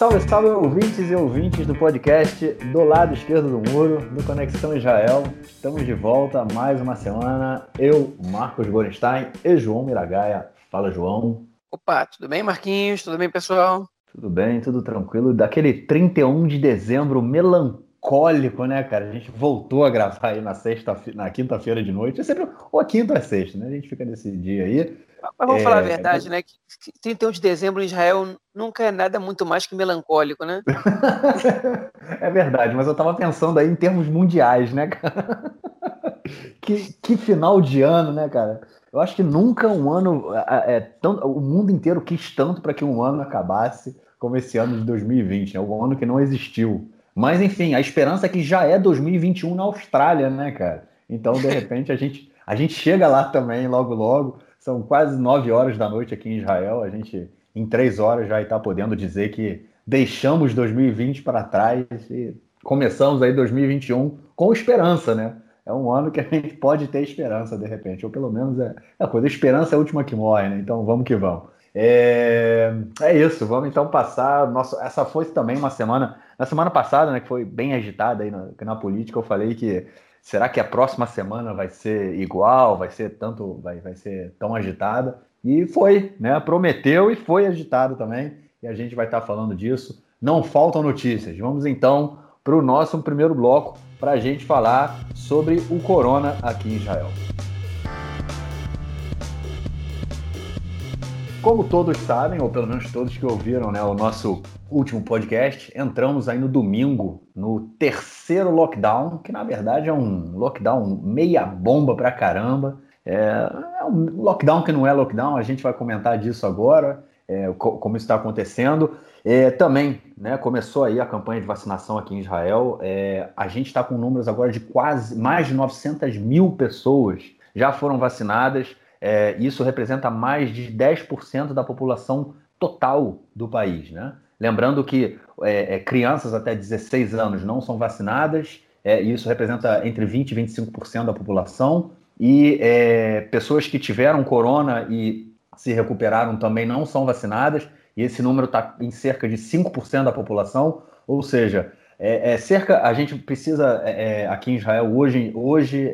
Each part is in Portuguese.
Salve, salve, ouvintes e ouvintes do podcast do lado esquerdo do muro, do Conexão Israel. Estamos de volta mais uma semana. Eu, Marcos Gorenstein e João Miragaia. Fala, João. Opa, tudo bem, Marquinhos? Tudo bem, pessoal? Tudo bem, tudo tranquilo. Daquele 31 de dezembro melancólico, né, cara? A gente voltou a gravar aí na sexta, na quinta-feira de noite. É sempre ou quinta ou é sexta, né? A gente fica nesse dia aí. Mas vamos é... falar a verdade, né? Que 31 de dezembro em Israel nunca é nada muito mais que melancólico, né? é verdade, mas eu tava pensando aí em termos mundiais, né, cara? que, que final de ano, né, cara? Eu acho que nunca um ano. É, é tão, o mundo inteiro quis tanto para que um ano acabasse como esse ano de 2020, né? Um ano que não existiu. Mas, enfim, a esperança é que já é 2021 na Austrália, né, cara? Então, de repente, a gente, a gente chega lá também, logo, logo. São quase nove horas da noite aqui em Israel. A gente, em três horas, já está podendo dizer que deixamos 2020 para trás e começamos aí 2021 com esperança, né? É um ano que a gente pode ter esperança, de repente, ou pelo menos é, é a coisa. Esperança é a última que morre, né? Então vamos que vamos. É, é isso, vamos então passar. Nossa, essa foi também uma semana. Na semana passada, né, que foi bem agitada aí na, na política, eu falei que será que a próxima semana vai ser igual, vai ser tanto, vai, vai ser tão agitada? E foi, né? Prometeu e foi agitado também. E a gente vai estar falando disso. Não faltam notícias. Vamos então para o nosso primeiro bloco para a gente falar sobre o corona aqui em Israel. Como todos sabem, ou pelo menos todos que ouviram né, o nosso último podcast, entramos aí no domingo, no terceiro lockdown, que na verdade é um lockdown meia bomba pra caramba. É, é um lockdown que não é lockdown, a gente vai comentar disso agora, é, como isso está acontecendo. É, também né, começou aí a campanha de vacinação aqui em Israel. É, a gente está com números agora de quase mais de 900 mil pessoas já foram vacinadas. É, isso representa mais de 10% da população total do país. Né? Lembrando que é, é crianças até 16 anos não são vacinadas, é, e isso representa entre 20% e 25% da população, e é, pessoas que tiveram corona e se recuperaram também não são vacinadas, e esse número está em cerca de 5% da população, ou seja, é, é, cerca, a gente precisa é, aqui em Israel hoje, hoje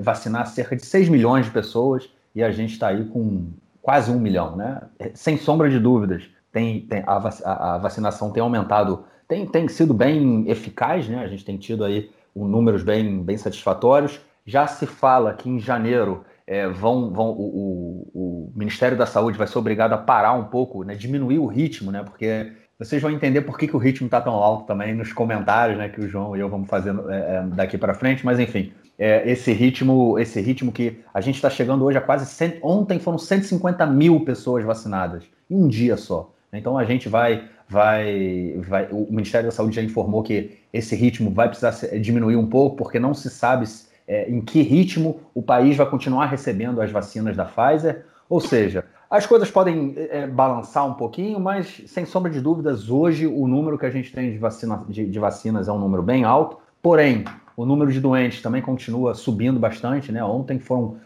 vacinar cerca de 6 milhões de pessoas, e a gente está aí com quase um milhão, né? Sem sombra de dúvidas, tem, tem a, a, vacinação tem aumentado, tem, tem sido bem eficaz, né? A gente tem tido aí um, números bem, bem satisfatórios. Já se fala que em janeiro é, vão, vão o, o, o, Ministério da Saúde vai ser obrigado a parar um pouco, né? Diminuir o ritmo, né? Porque vocês vão entender por que, que o ritmo está tão alto também nos comentários, né? Que o João e eu vamos fazendo é, é daqui para frente, mas enfim é, esse ritmo, esse ritmo que a gente está chegando hoje a quase 100, ontem foram 150 mil pessoas vacinadas em um dia só. Então a gente vai, vai, vai, o Ministério da Saúde já informou que esse ritmo vai precisar diminuir um pouco porque não se sabe é, em que ritmo o país vai continuar recebendo as vacinas da Pfizer. Ou seja, as coisas podem é, balançar um pouquinho, mas sem sombra de dúvidas, hoje o número que a gente tem de, vacina, de, de vacinas é um número bem alto. Porém, o número de doentes também continua subindo bastante, né? Ontem foram,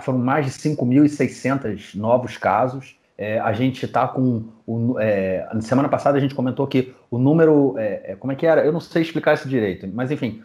foram mais de 5.600 novos casos. É, a gente está com. O, é, semana passada a gente comentou que o número. É, é, como é que era? Eu não sei explicar isso direito, mas enfim,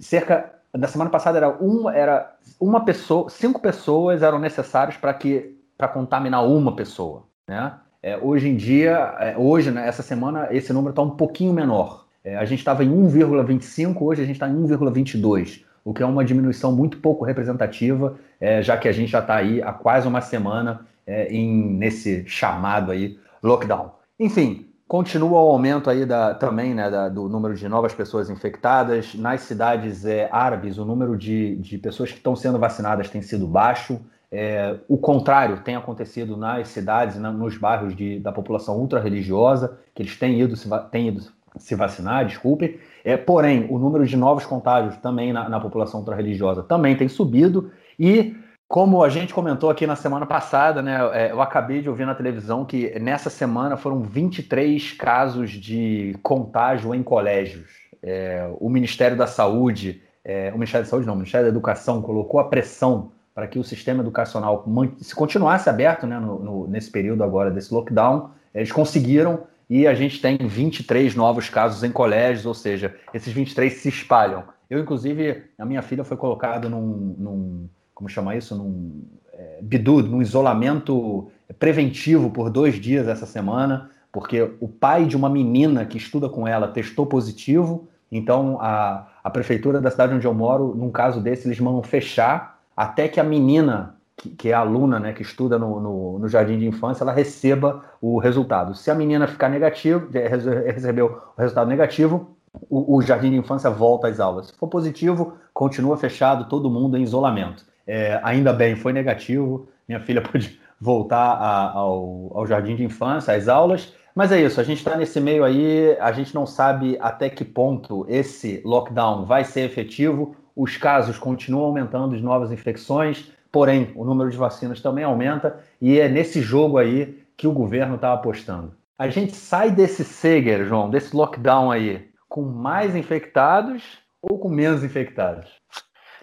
cerca. Da semana passada era, um, era uma pessoa, cinco pessoas eram necessárias para que para contaminar uma pessoa. Né? É, hoje em dia, é, hoje, né, essa semana, esse número está um pouquinho menor. É, a gente estava em 1,25, hoje a gente está em 1,22, o que é uma diminuição muito pouco representativa, é, já que a gente já está aí há quase uma semana é, em, nesse chamado aí lockdown. Enfim, continua o aumento aí da, também né, da, do número de novas pessoas infectadas. Nas cidades é, árabes, o número de, de pessoas que estão sendo vacinadas tem sido baixo. É, o contrário tem acontecido nas cidades, na, nos bairros de, da população ultra-religiosa, que eles têm ido, têm ido se vacinar, desculpe. É, porém, o número de novos contágios também na, na população ultra-religiosa também tem subido. E, como a gente comentou aqui na semana passada, né, é, eu acabei de ouvir na televisão que nessa semana foram 23 casos de contágio em colégios. É, o Ministério da Saúde, é, o Ministério da Saúde não, o Ministério da Educação colocou a pressão para que o sistema educacional se continuasse aberto né, no, no, nesse período agora desse lockdown. Eles conseguiram e a gente tem 23 novos casos em colégios, ou seja, esses 23 se espalham. Eu, inclusive, a minha filha foi colocada num, num como chama isso, num é, num isolamento preventivo por dois dias essa semana, porque o pai de uma menina que estuda com ela testou positivo, então a, a prefeitura da cidade onde eu moro, num caso desse, eles mandam fechar até que a menina que, que, é aluna, né, que estuda no, no, no, jardim de infância, ela receba o resultado. Se a menina ficar negativo, recebeu o resultado negativo, o, o, jardim de infância volta às aulas. Se for positivo, continua fechado, todo mundo em isolamento. É, ainda bem, foi negativo, minha filha pôde voltar a, ao, ao jardim de infância, às aulas. Mas é isso, a gente está nesse meio aí, a gente não sabe até que ponto esse lockdown vai ser efetivo. Os casos continuam aumentando de novas infecções, porém o número de vacinas também aumenta, e é nesse jogo aí que o governo está apostando. A gente sai desse Seger, João, desse lockdown aí, com mais infectados ou com menos infectados?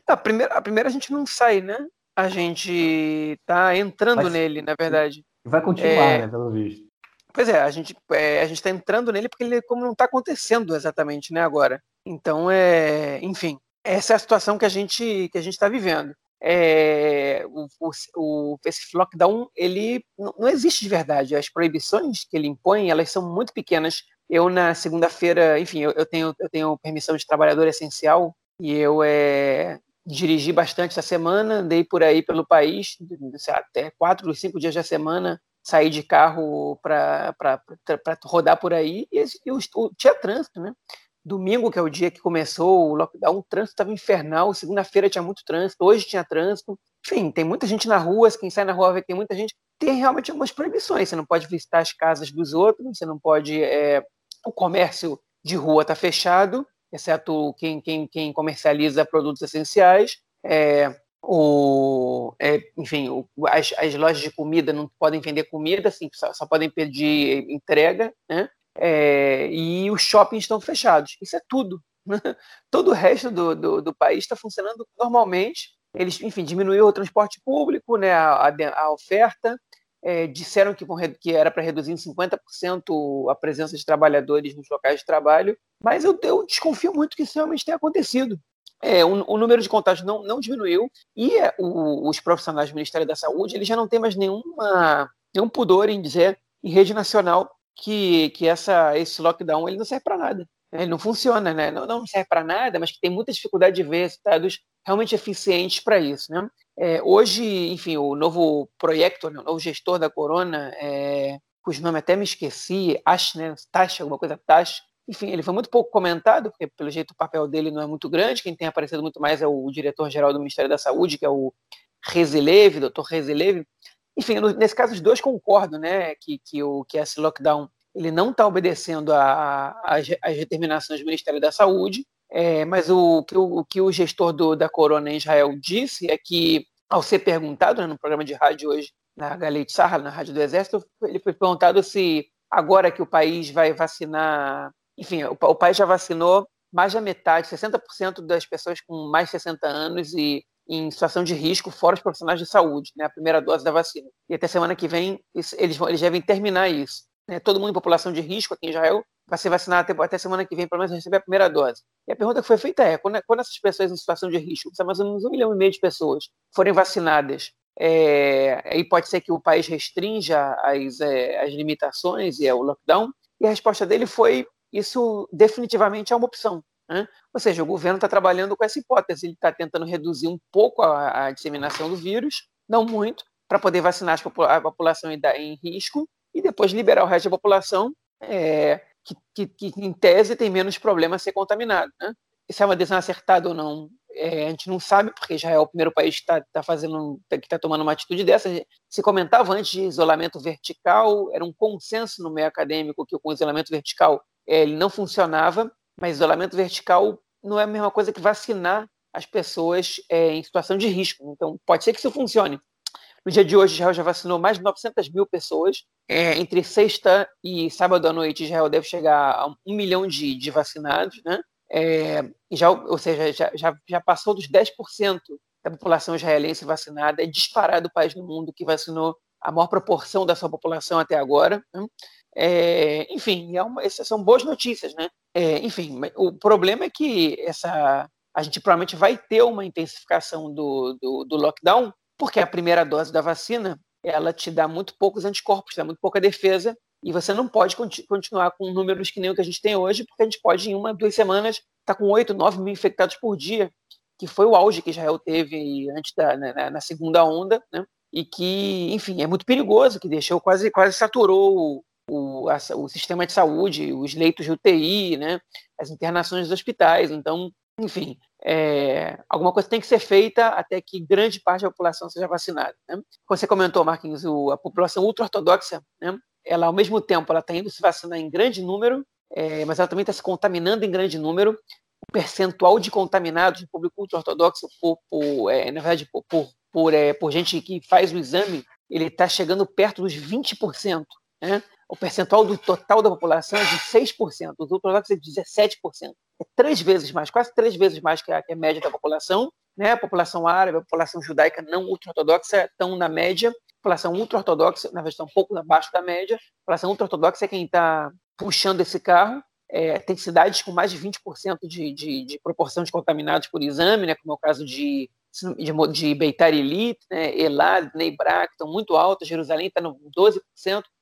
A primeira, a primeira a gente não sai, né? A gente tá entrando Mas, nele, na verdade. Vai continuar, é... né, pelo visto. Pois é, a gente é, a gente está entrando nele porque ele como não está acontecendo exatamente, né, agora. Então é, enfim, essa é a situação que a gente que a gente está vivendo. É, o, o, esse lockdown ele não existe de verdade. As proibições que ele impõe elas são muito pequenas. Eu na segunda-feira, enfim, eu, eu, tenho eu tenho permissão de trabalhador essencial e eu é, dirigi bastante essa semana, andei por aí pelo país, até quatro ou cinco dias da semana, saí de carro para rodar por aí e, e o, tinha trânsito, né? Domingo, que é o dia que começou o lockdown, o trânsito estava infernal. Segunda-feira tinha muito trânsito, hoje tinha trânsito. Enfim, tem muita gente na rua. Quem sai na rua vê que tem muita gente. Tem realmente algumas proibições. Você não pode visitar as casas dos outros, você não pode. É... o comércio de rua está fechado, exceto quem, quem, quem comercializa produtos essenciais. É, o, é, enfim, o, as, as, lojas de comida não podem vender comida, assim, só, só podem pedir entrega, né? É, e os shoppings estão fechados. Isso é tudo. Todo o resto do, do, do país está funcionando normalmente. Eles, enfim, diminuiu o transporte público, né, a, a, a oferta, é, disseram que, que era para reduzir em 50% a presença de trabalhadores nos locais de trabalho, mas eu, eu desconfio muito que isso realmente tenha acontecido. É, o, o, número de contágios não, não diminuiu e é, o, os profissionais do Ministério da Saúde eles já não têm mais nenhuma, nenhum pudor em dizer em rede nacional que, que essa, esse lockdown ele não serve para nada. Ele não funciona, né? não, não serve para nada, mas que tem muita dificuldade de ver estados realmente eficientes para isso. Né? É, hoje, enfim, o novo projeto, né, o novo gestor da Corona, é, cujo nome até me esqueci, Ash, né? Tash, alguma coisa Tash, enfim, ele foi muito pouco comentado, porque pelo jeito o papel dele não é muito grande. Quem tem aparecido muito mais é o diretor-geral do Ministério da Saúde, que é o Rezelev, doutor Rezelev. Enfim, nesse caso os dois concordam, né, que, que, o, que esse lockdown ele não está obedecendo às determinações do Ministério da Saúde, é, mas o que o, o, que o gestor do, da Corona em Israel disse é que, ao ser perguntado né, no programa de rádio hoje, na Galete Sarra, na Rádio do Exército, ele foi perguntado se agora que o país vai vacinar enfim, o, o país já vacinou mais da metade, 60% das pessoas com mais de 60 anos e em situação de risco, fora os profissionais de saúde, né, a primeira dose da vacina. E até semana que vem eles, vão, eles devem terminar isso. Né? Todo mundo em população de risco aqui em Israel vai ser vacinado até, até semana que vem, pelo menos receber a primeira dose. E a pergunta que foi feita é: quando, quando essas pessoas em situação de risco, mais ou menos um milhão e meio de pessoas, forem vacinadas, é, aí pode ser que o país restrinja as, é, as limitações e é o lockdown? E a resposta dele foi isso definitivamente é uma opção. Né? Ou seja, o governo está trabalhando com essa hipótese, ele está tentando reduzir um pouco a, a, disseminação do vírus, não muito, para poder vacinar a população em risco e depois liberar o resto da população é, que, que, que, em tese, tem menos problema a ser contaminado. Né? Se é uma decisão acertada ou não, é, a gente não sabe, porque já é o primeiro país que está tá fazendo, que está tomando uma atitude dessa. Se comentava antes de isolamento vertical, era um consenso no meio acadêmico que com isolamento vertical é, ele não funcionava, mas isolamento vertical não é a mesma coisa que vacinar as pessoas é, em situação de risco. Então, pode ser que isso funcione. No dia de hoje, Israel já vacinou mais de 900 mil pessoas. É, entre sexta e sábado à noite, Israel deve chegar a um milhão de, de vacinados, né? É, já, ou seja, já, já, já passou dos 10% da população israelense vacinada. É disparado o país no mundo que vacinou a maior proporção da sua população até agora. Né? É, enfim, é uma, essas são boas notícias, né? É, enfim, o problema é que essa, a gente provavelmente vai ter uma intensificação do, do, do lockdown, porque a primeira dose da vacina ela te dá muito poucos anticorpos, dá muito pouca defesa, e você não pode continu continuar com números que nem o que a gente tem hoje, porque a gente pode, em uma, duas semanas, estar tá com 8, 9 mil infectados por dia, que foi o auge que Israel teve antes da na, na segunda onda, né? E que, enfim, é muito perigoso, que deixou quase quase saturou o, a, o sistema de saúde, os leitos de UTI, né? As internações dos hospitais. Então, enfim, é, alguma coisa tem que ser feita até que grande parte da população seja vacinada. Né? Como você comentou, Marquinhos, o, a população ultra-ortodoxa, né? ela ao mesmo tempo ela está indo se vacinar em grande número, é, mas ela também está se contaminando em grande número. O percentual de contaminados no público ultra-ortodoxo, por, por é, na verdade, por, por, por, é, por gente que faz o exame, ele está chegando perto dos 20%. Né? O percentual do total da população é de 6%, os ultra-ortodoxos é de 17% é três vezes mais, quase três vezes mais que a, que a média da população. Né? A população árabe, a população judaica não ultra-ortodoxa estão na média, a população ultra-ortodoxa, na verdade, estão um pouco abaixo da média. A população ultra-ortodoxa é quem está puxando esse carro. É, tem cidades com mais de 20% de, de, de proporção de contaminados por exame, né? como é o caso de de, de Beitar Elite, né, Elad, Neibrak, estão muito altas, Jerusalém está no 12%,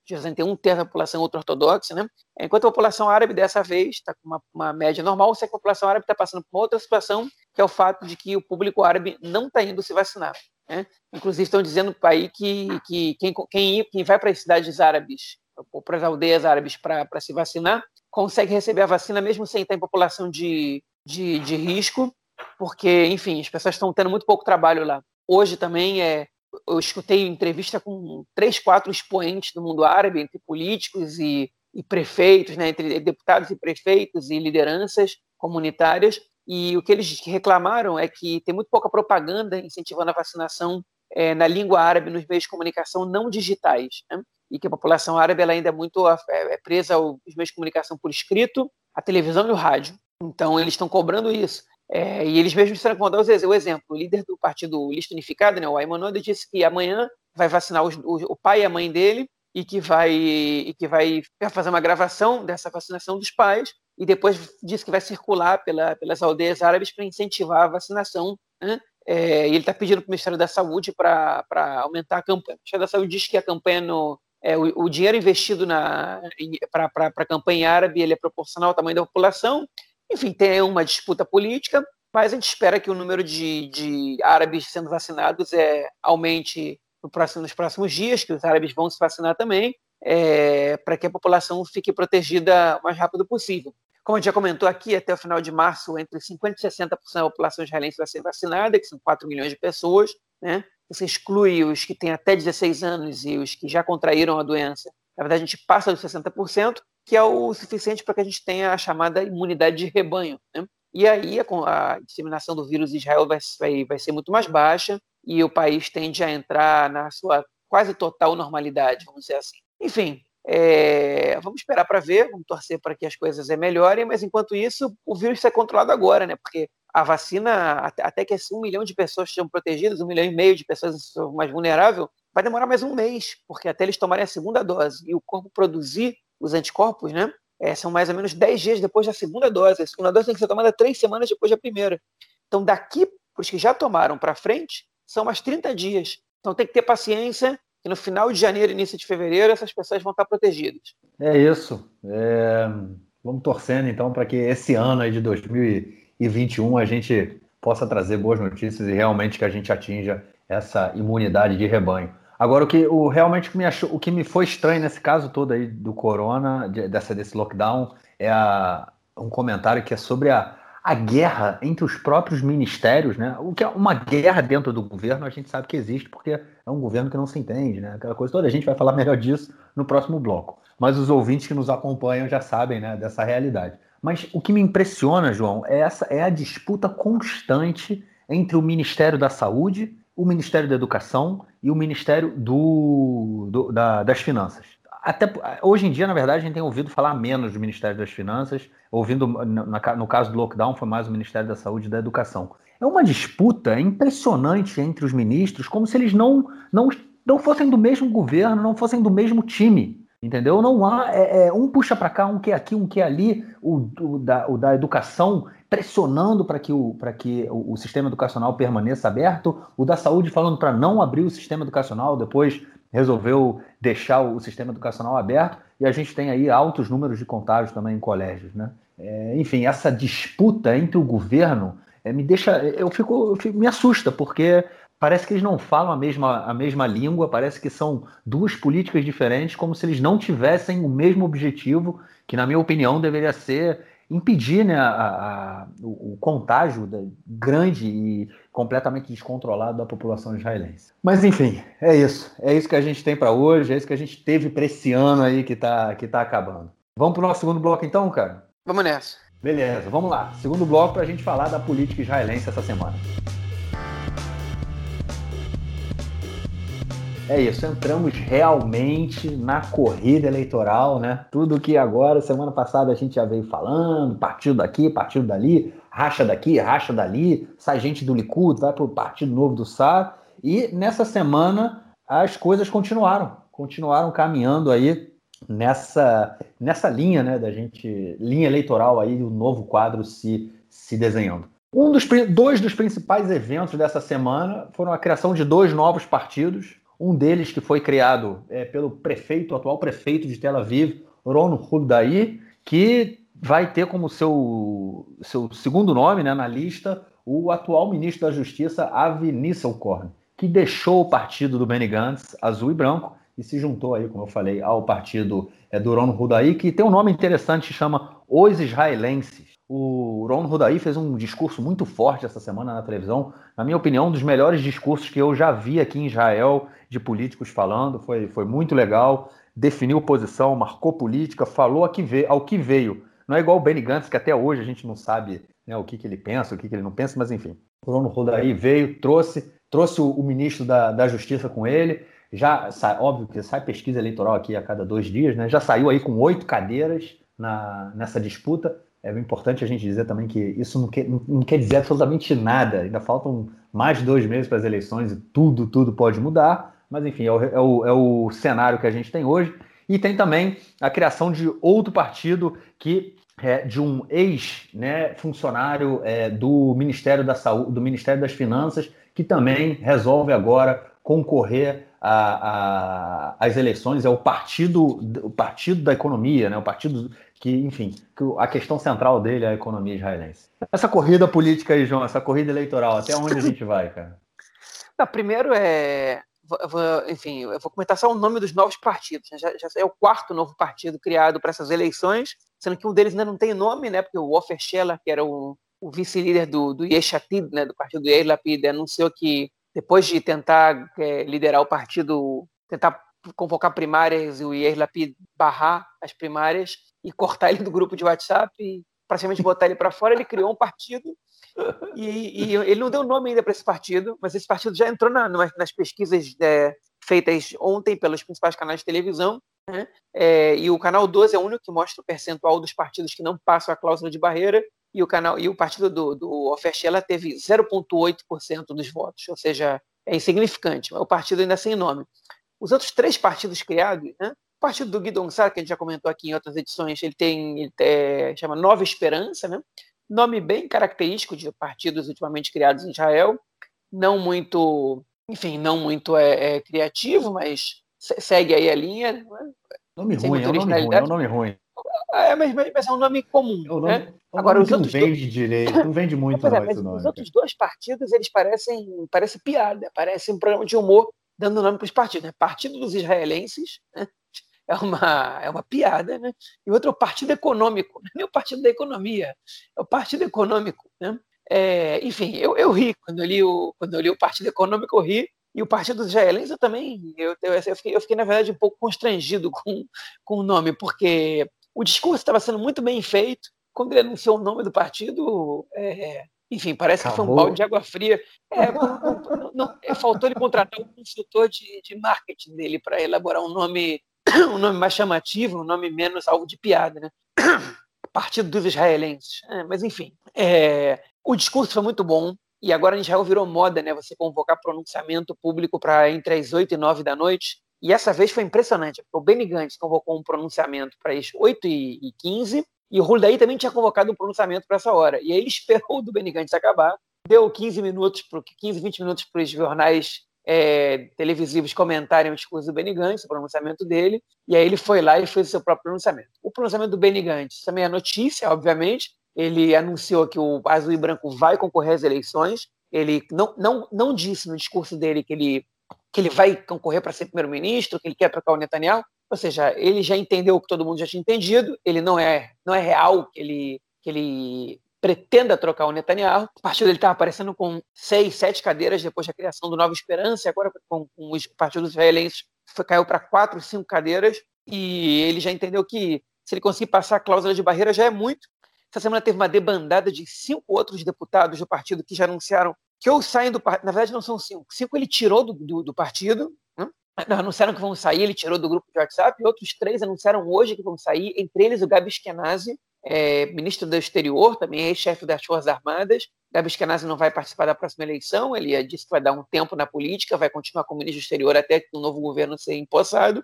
Jerusalém tem um terço da população ultra-ortodoxa, né? enquanto a população árabe dessa vez está com uma, uma, média normal, se a população árabe está passando por uma outra situação, que é o fato de que o público árabe não está indo se vacinar. Né? Inclusive estão dizendo para aí que, que quem, quem, quem vai para as cidades árabes, ou para as aldeias árabes para se vacinar, consegue receber a vacina mesmo sem estar em população de, de, de risco, porque, enfim, as pessoas estão tendo muito pouco trabalho lá. Hoje também é, eu escutei entrevista com três, quatro expoentes do mundo árabe, entre políticos e, e prefeitos, né, entre deputados e prefeitos e lideranças comunitárias, e o que eles reclamaram é que tem muito pouca propaganda incentivando a vacinação é, na língua árabe nos meios de comunicação não digitais, né? e que a população árabe ainda é muito é, é presa aos meios de comunicação por escrito, a televisão e o rádio. Então eles estão cobrando isso. É, e eles mesmos disseram que vão dar o exemplo. O líder do partido Lista Unificada, né, o Ayman disse que amanhã vai vacinar os, o, o, pai e a mãe dele e que vai e que vai fazer uma gravação dessa vacinação dos pais e depois disse que vai circular pela, pelas aldeias árabes para incentivar a vacinação. Né? É, e ele está pedindo para o Ministério da Saúde para aumentar a campanha. O Ministério da Saúde diz que a campanha no, é, o, o dinheiro investido para a campanha árabe ele é proporcional ao tamanho da população enfim, tem uma disputa política, mas a gente espera que o número de, de árabes sendo vacinados é, aumente no próximo, nos próximos dias, que os árabes vão se vacinar também, é, para que a população fique protegida o mais rápido possível. Como a gente já comentou aqui, até o final de março, entre 50% e 60% da população israelense vai ser vacinada, que são 4 milhões de pessoas. Né? Você exclui os que têm até 16 anos e os que já contraíram a doença. Na verdade, a gente passa dos 60%, que é o suficiente para que a gente tenha a chamada imunidade de rebanho. Né? E aí a, a, disseminação do vírus em Israel vai, vai, vai ser muito mais baixa e o país tende a entrar na sua quase total normalidade, vamos dizer assim. Enfim, é, vamos esperar para ver, vamos torcer para que as coisas melhorem, mas enquanto isso, o vírus ser controlado agora, né? Porque a vacina, até que um milhão de pessoas estejam protegidas, um milhão e meio de pessoas mais vulneráveis, vai demorar mais um mês, porque até eles tomarem a segunda dose e o corpo produzir os anticorpos, né? É, são mais ou menos 10 dias depois da segunda dose. A segunda dose tem que ser tomada três semanas depois da primeira. Então, daqui para os que já tomaram para frente, são mais 30 dias. Então, tem que ter paciência, que no final de janeiro, início de fevereiro, essas pessoas vão estar protegidas. É isso. É... Vamos torcendo, então, para que esse ano aí de 2021 a gente possa trazer boas notícias e realmente que a gente atinja essa imunidade de rebanho. Agora, o que o, realmente me achou, o que me foi estranho nesse caso todo aí do corona, de, dessa, desse lockdown, é a, um comentário que é sobre a, a guerra entre os próprios ministérios, né? O que é uma guerra dentro do governo, a gente sabe que existe, porque é um governo que não se entende, né? Aquela coisa toda. A gente vai falar melhor disso no próximo bloco. Mas os ouvintes que nos acompanham já sabem, né, dessa realidade. Mas o que me impressiona, João, é essa é a disputa constante entre o Ministério da Saúde o Ministério da Educação e o Ministério do, do da, das Finanças. Até, hoje em dia, na verdade, a gente tem ouvido falar menos do Ministério das Finanças, ouvindo, no, caso do lockdown, foi mais o Ministério da Saúde e da Educação. É uma disputa impressionante entre os ministros, como se eles não, não, não fossem do mesmo governo, não fossem do mesmo time. Entendeu? Não há. É, é, um puxa para cá, um que aqui, um que ali. O, o, da, o da educação pressionando para que, o, que o, o, sistema educacional permaneça aberto. O da saúde falando para não abrir o sistema educacional, depois resolveu deixar o sistema educacional aberto. E a gente tem aí altos números de contágios também em colégios. Né? É, enfim, essa disputa entre o governo é, me deixa. Eu fico, eu fico, me assusta, porque parece que eles não falam a mesma, a mesma língua, parece que são duas políticas diferentes, como se eles não tivessem o mesmo objetivo, que, na minha opinião, deveria ser impedir né, a, a, o, o, contágio da, grande e completamente descontrolado da população israelense. Mas enfim, é isso. É isso que a gente tem para hoje, é isso que a gente teve para esse ano aí que está que tá acabando. Vamos para o nosso segundo bloco então, cara? Vamos nessa. Beleza, vamos lá. Segundo bloco para a gente falar da política israelense essa semana. É isso, entramos realmente na corrida eleitoral, né? Tudo que agora, semana passada, a gente já veio falando, partido daqui, partido dali, racha daqui, racha dali, sai gente do Likud, vai para o Partido Novo do Sar. E nessa semana as coisas continuaram, continuaram caminhando aí nessa, nessa linha, né, da gente, linha eleitoral aí, o novo quadro se, se desenhando. Um dos, dois dos principais eventos dessa semana foram a criação de dois novos partidos, um deles que foi criado é, pelo prefeito, atual prefeito de Tel Aviv, Ron Huldaí, que vai ter como seu, seu segundo nome né, na lista o atual ministro da Justiça, Avi Nisselkorn, que deixou o partido do Benny Gantz, azul e branco, e se juntou aí, como eu falei, ao partido é, do Ron Huldaí, que tem um nome interessante, chama Os Israelenses. O Ron Hudaí fez um discurso muito forte essa semana na televisão. Na minha opinião, um dos melhores discursos que eu já vi aqui em Israel de políticos falando. Foi, foi muito legal. Definiu posição, marcou política, falou ao que, veio, ao que veio. Não é igual o Benny Gantz, que até hoje a gente não sabe né, o que, que ele pensa, o que, que ele não pensa, mas enfim. O Ron Hudaí veio, trouxe, trouxe o, o ministro da, da Justiça com ele. Já, óbvio que sai pesquisa eleitoral aqui a cada dois dias, né? Já saiu aí com oito cadeiras na, nessa disputa é importante a gente dizer também que isso não quer, não quer dizer absolutamente nada. Ainda faltam mais dois meses para as eleições e tudo, tudo pode mudar. Mas, enfim, é o, é o, é o cenário que a gente tem hoje. E tem também a criação de outro partido que é de um ex-funcionário né, é, do Ministério da Saúde, do Ministério das Finanças, que também resolve agora concorrer às eleições. É o partido, o partido da economia, né, o partido que, enfim, que a questão central dele é a economia israelense. Essa corrida política aí, João, essa corrida eleitoral, até onde a gente vai, cara? Não, primeiro é. Enfim, eu vou comentar só o nome dos novos partidos. Né? Já, já é o quarto novo partido criado para essas eleições, sendo que um deles ainda não tem nome, né? Porque o Ofer Scheller, que era o, o vice-líder do, do Yeshatid, né? do partido do Yair Lapid, anunciou que depois de tentar é, liderar o partido, tentar convocar primárias e o Yair Lapid barrar as primárias, e cortar ele do grupo de WhatsApp e praticamente botar ele para fora, ele criou um partido e, e, ele não deu nome ainda para esse partido, mas esse partido já entrou na, nas pesquisas é, feitas ontem pelos principais canais de televisão. Né? É, e o canal 12 é o único que mostra o percentual dos partidos que não passam a cláusula de barreira. E o canal e o partido do, do Oferchella teve 0,8% dos votos, ou seja, é insignificante. O partido ainda sem nome. Os outros três partidos criados, né? O partido do Guidon Sar, que a gente já comentou aqui em outras edições, ele tem, ele é, chama Nova Esperança, né? Nome bem característico de partidos ultimamente criados em Israel, não muito, enfim, não muito é, é criativo, mas segue aí a linha. Né? Nome ruim, é um nome ruim, é um nome ruim. É, mas, mas é um nome comum. É um nome, né? É um Agora, os outros não vende dois... direito, não vende muito não, é, esse nome. Os outros dois partidos, eles parecem, parece piada, parece um programa de humor dando nome para os partidos. Né? Partido dos Israelenses, né? É uma, é uma piada, né? E outro é o Partido Econômico, não é o Partido da Economia, é o Partido Econômico, né? É, enfim, eu, eu ri quando eu li, o, quando eu li o Partido Econômico, eu ri, e o Partido dos Israelenses eu também, eu, eu, eu, fiquei, eu fiquei, na verdade, um pouco constrangido com, com o nome, porque o discurso estava sendo muito bem feito, quando ele anunciou o nome do partido, é, enfim, parece Acabou. que foi um balde de água fria. É, não, não, é, faltou ele contratar um consultor de, de marketing dele para elaborar um nome um nome mais chamativo, um nome menos alvo de piada, né? Partido dos Israelenses. É, mas, enfim, é, o discurso foi muito bom. E agora em Israel virou moda, né? Você convocar pronunciamento público para entre as 8 e 9 da noite. E essa vez foi impressionante, porque o Benny Gantz convocou um pronunciamento para as 8h15 e o Huldaí também tinha convocado um pronunciamento para essa hora. E aí ele esperou do Benny Gantz acabar, deu 15 minutos, 15, 20 minutos para os jornais é, televisivos comentarem o discurso do Benny Gantz, o pronunciamento dele, e aí ele foi lá e fez o seu próprio pronunciamento. O pronunciamento do Benny Gantz também é notícia, obviamente, ele anunciou que o Azul e Branco vai concorrer às eleições, ele não, não, não disse no discurso dele que ele, que ele vai concorrer para ser primeiro-ministro, que ele quer trocar o Netanyahu, ou seja, ele já entendeu o que todo mundo já tinha entendido, ele não é, não é real que ele, que ele pretenda trocar o Netanyahu. O partido dele estava aparecendo com seis, sete cadeiras depois da criação do Nova Esperança, e agora com, com os partidos israelenses foi, caiu para quatro, cinco cadeiras, e ele já entendeu que se ele conseguir passar a cláusula de barreira já é muito. Essa semana teve uma debandada de cinco outros deputados do partido que já anunciaram que ou saem do partido. Na verdade, não são cinco. Cinco ele tirou do, do, do partido. Né? Anunciaram que vão sair, ele tirou do grupo de WhatsApp. E outros três anunciaram hoje que vão sair, entre eles o Gabi Eskenazi, é, ministro do Exterior, também é chefe das Forças Armadas. Gabi Eskenazi não vai participar da próxima eleição, ele disse que vai dar um tempo na política, vai continuar como ministro do Exterior até que o novo governo seja empossado,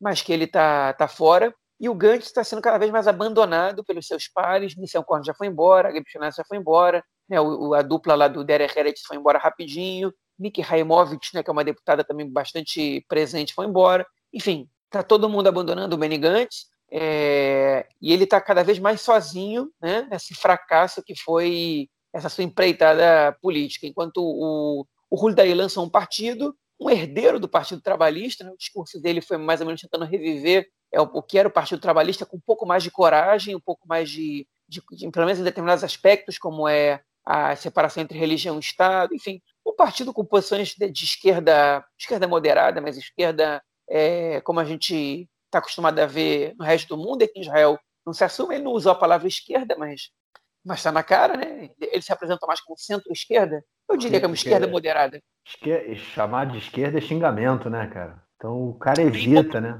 mas que ele está tá fora. E o Gantz está sendo cada vez mais abandonado pelos seus pares. Missão Korn já foi embora, Gabi Eskenazi já foi embora, né, o, a dupla lá do Derek Heretz foi embora rapidinho, Miki Raimovich, né, que é uma deputada também bastante presente, foi embora. Enfim, está todo mundo abandonando o Benny Gantz. É, e ele está cada vez mais sozinho né, nesse fracasso que foi essa sua empreitada política. Enquanto o, o Huldaí lançou um partido, um herdeiro do Partido Trabalhista, né, o discurso dele foi mais ou menos tentando reviver é, o, o, que era o Partido Trabalhista com um pouco mais de coragem, um pouco mais de, de, de pelo menos em determinados aspectos, como é a separação entre religião e Estado, enfim, um partido com posições de, de esquerda, esquerda moderada, mas esquerda, é, como a gente está acostumado a ver no resto do mundo, é que Israel não se assume, ele não usou a palavra esquerda, mas mas está na cara, né? Ele se apresenta mais como centro-esquerda. Eu diria que é uma esquerda moderada. chamar de esquerda é xingamento, né, cara? Então o cara evita, né?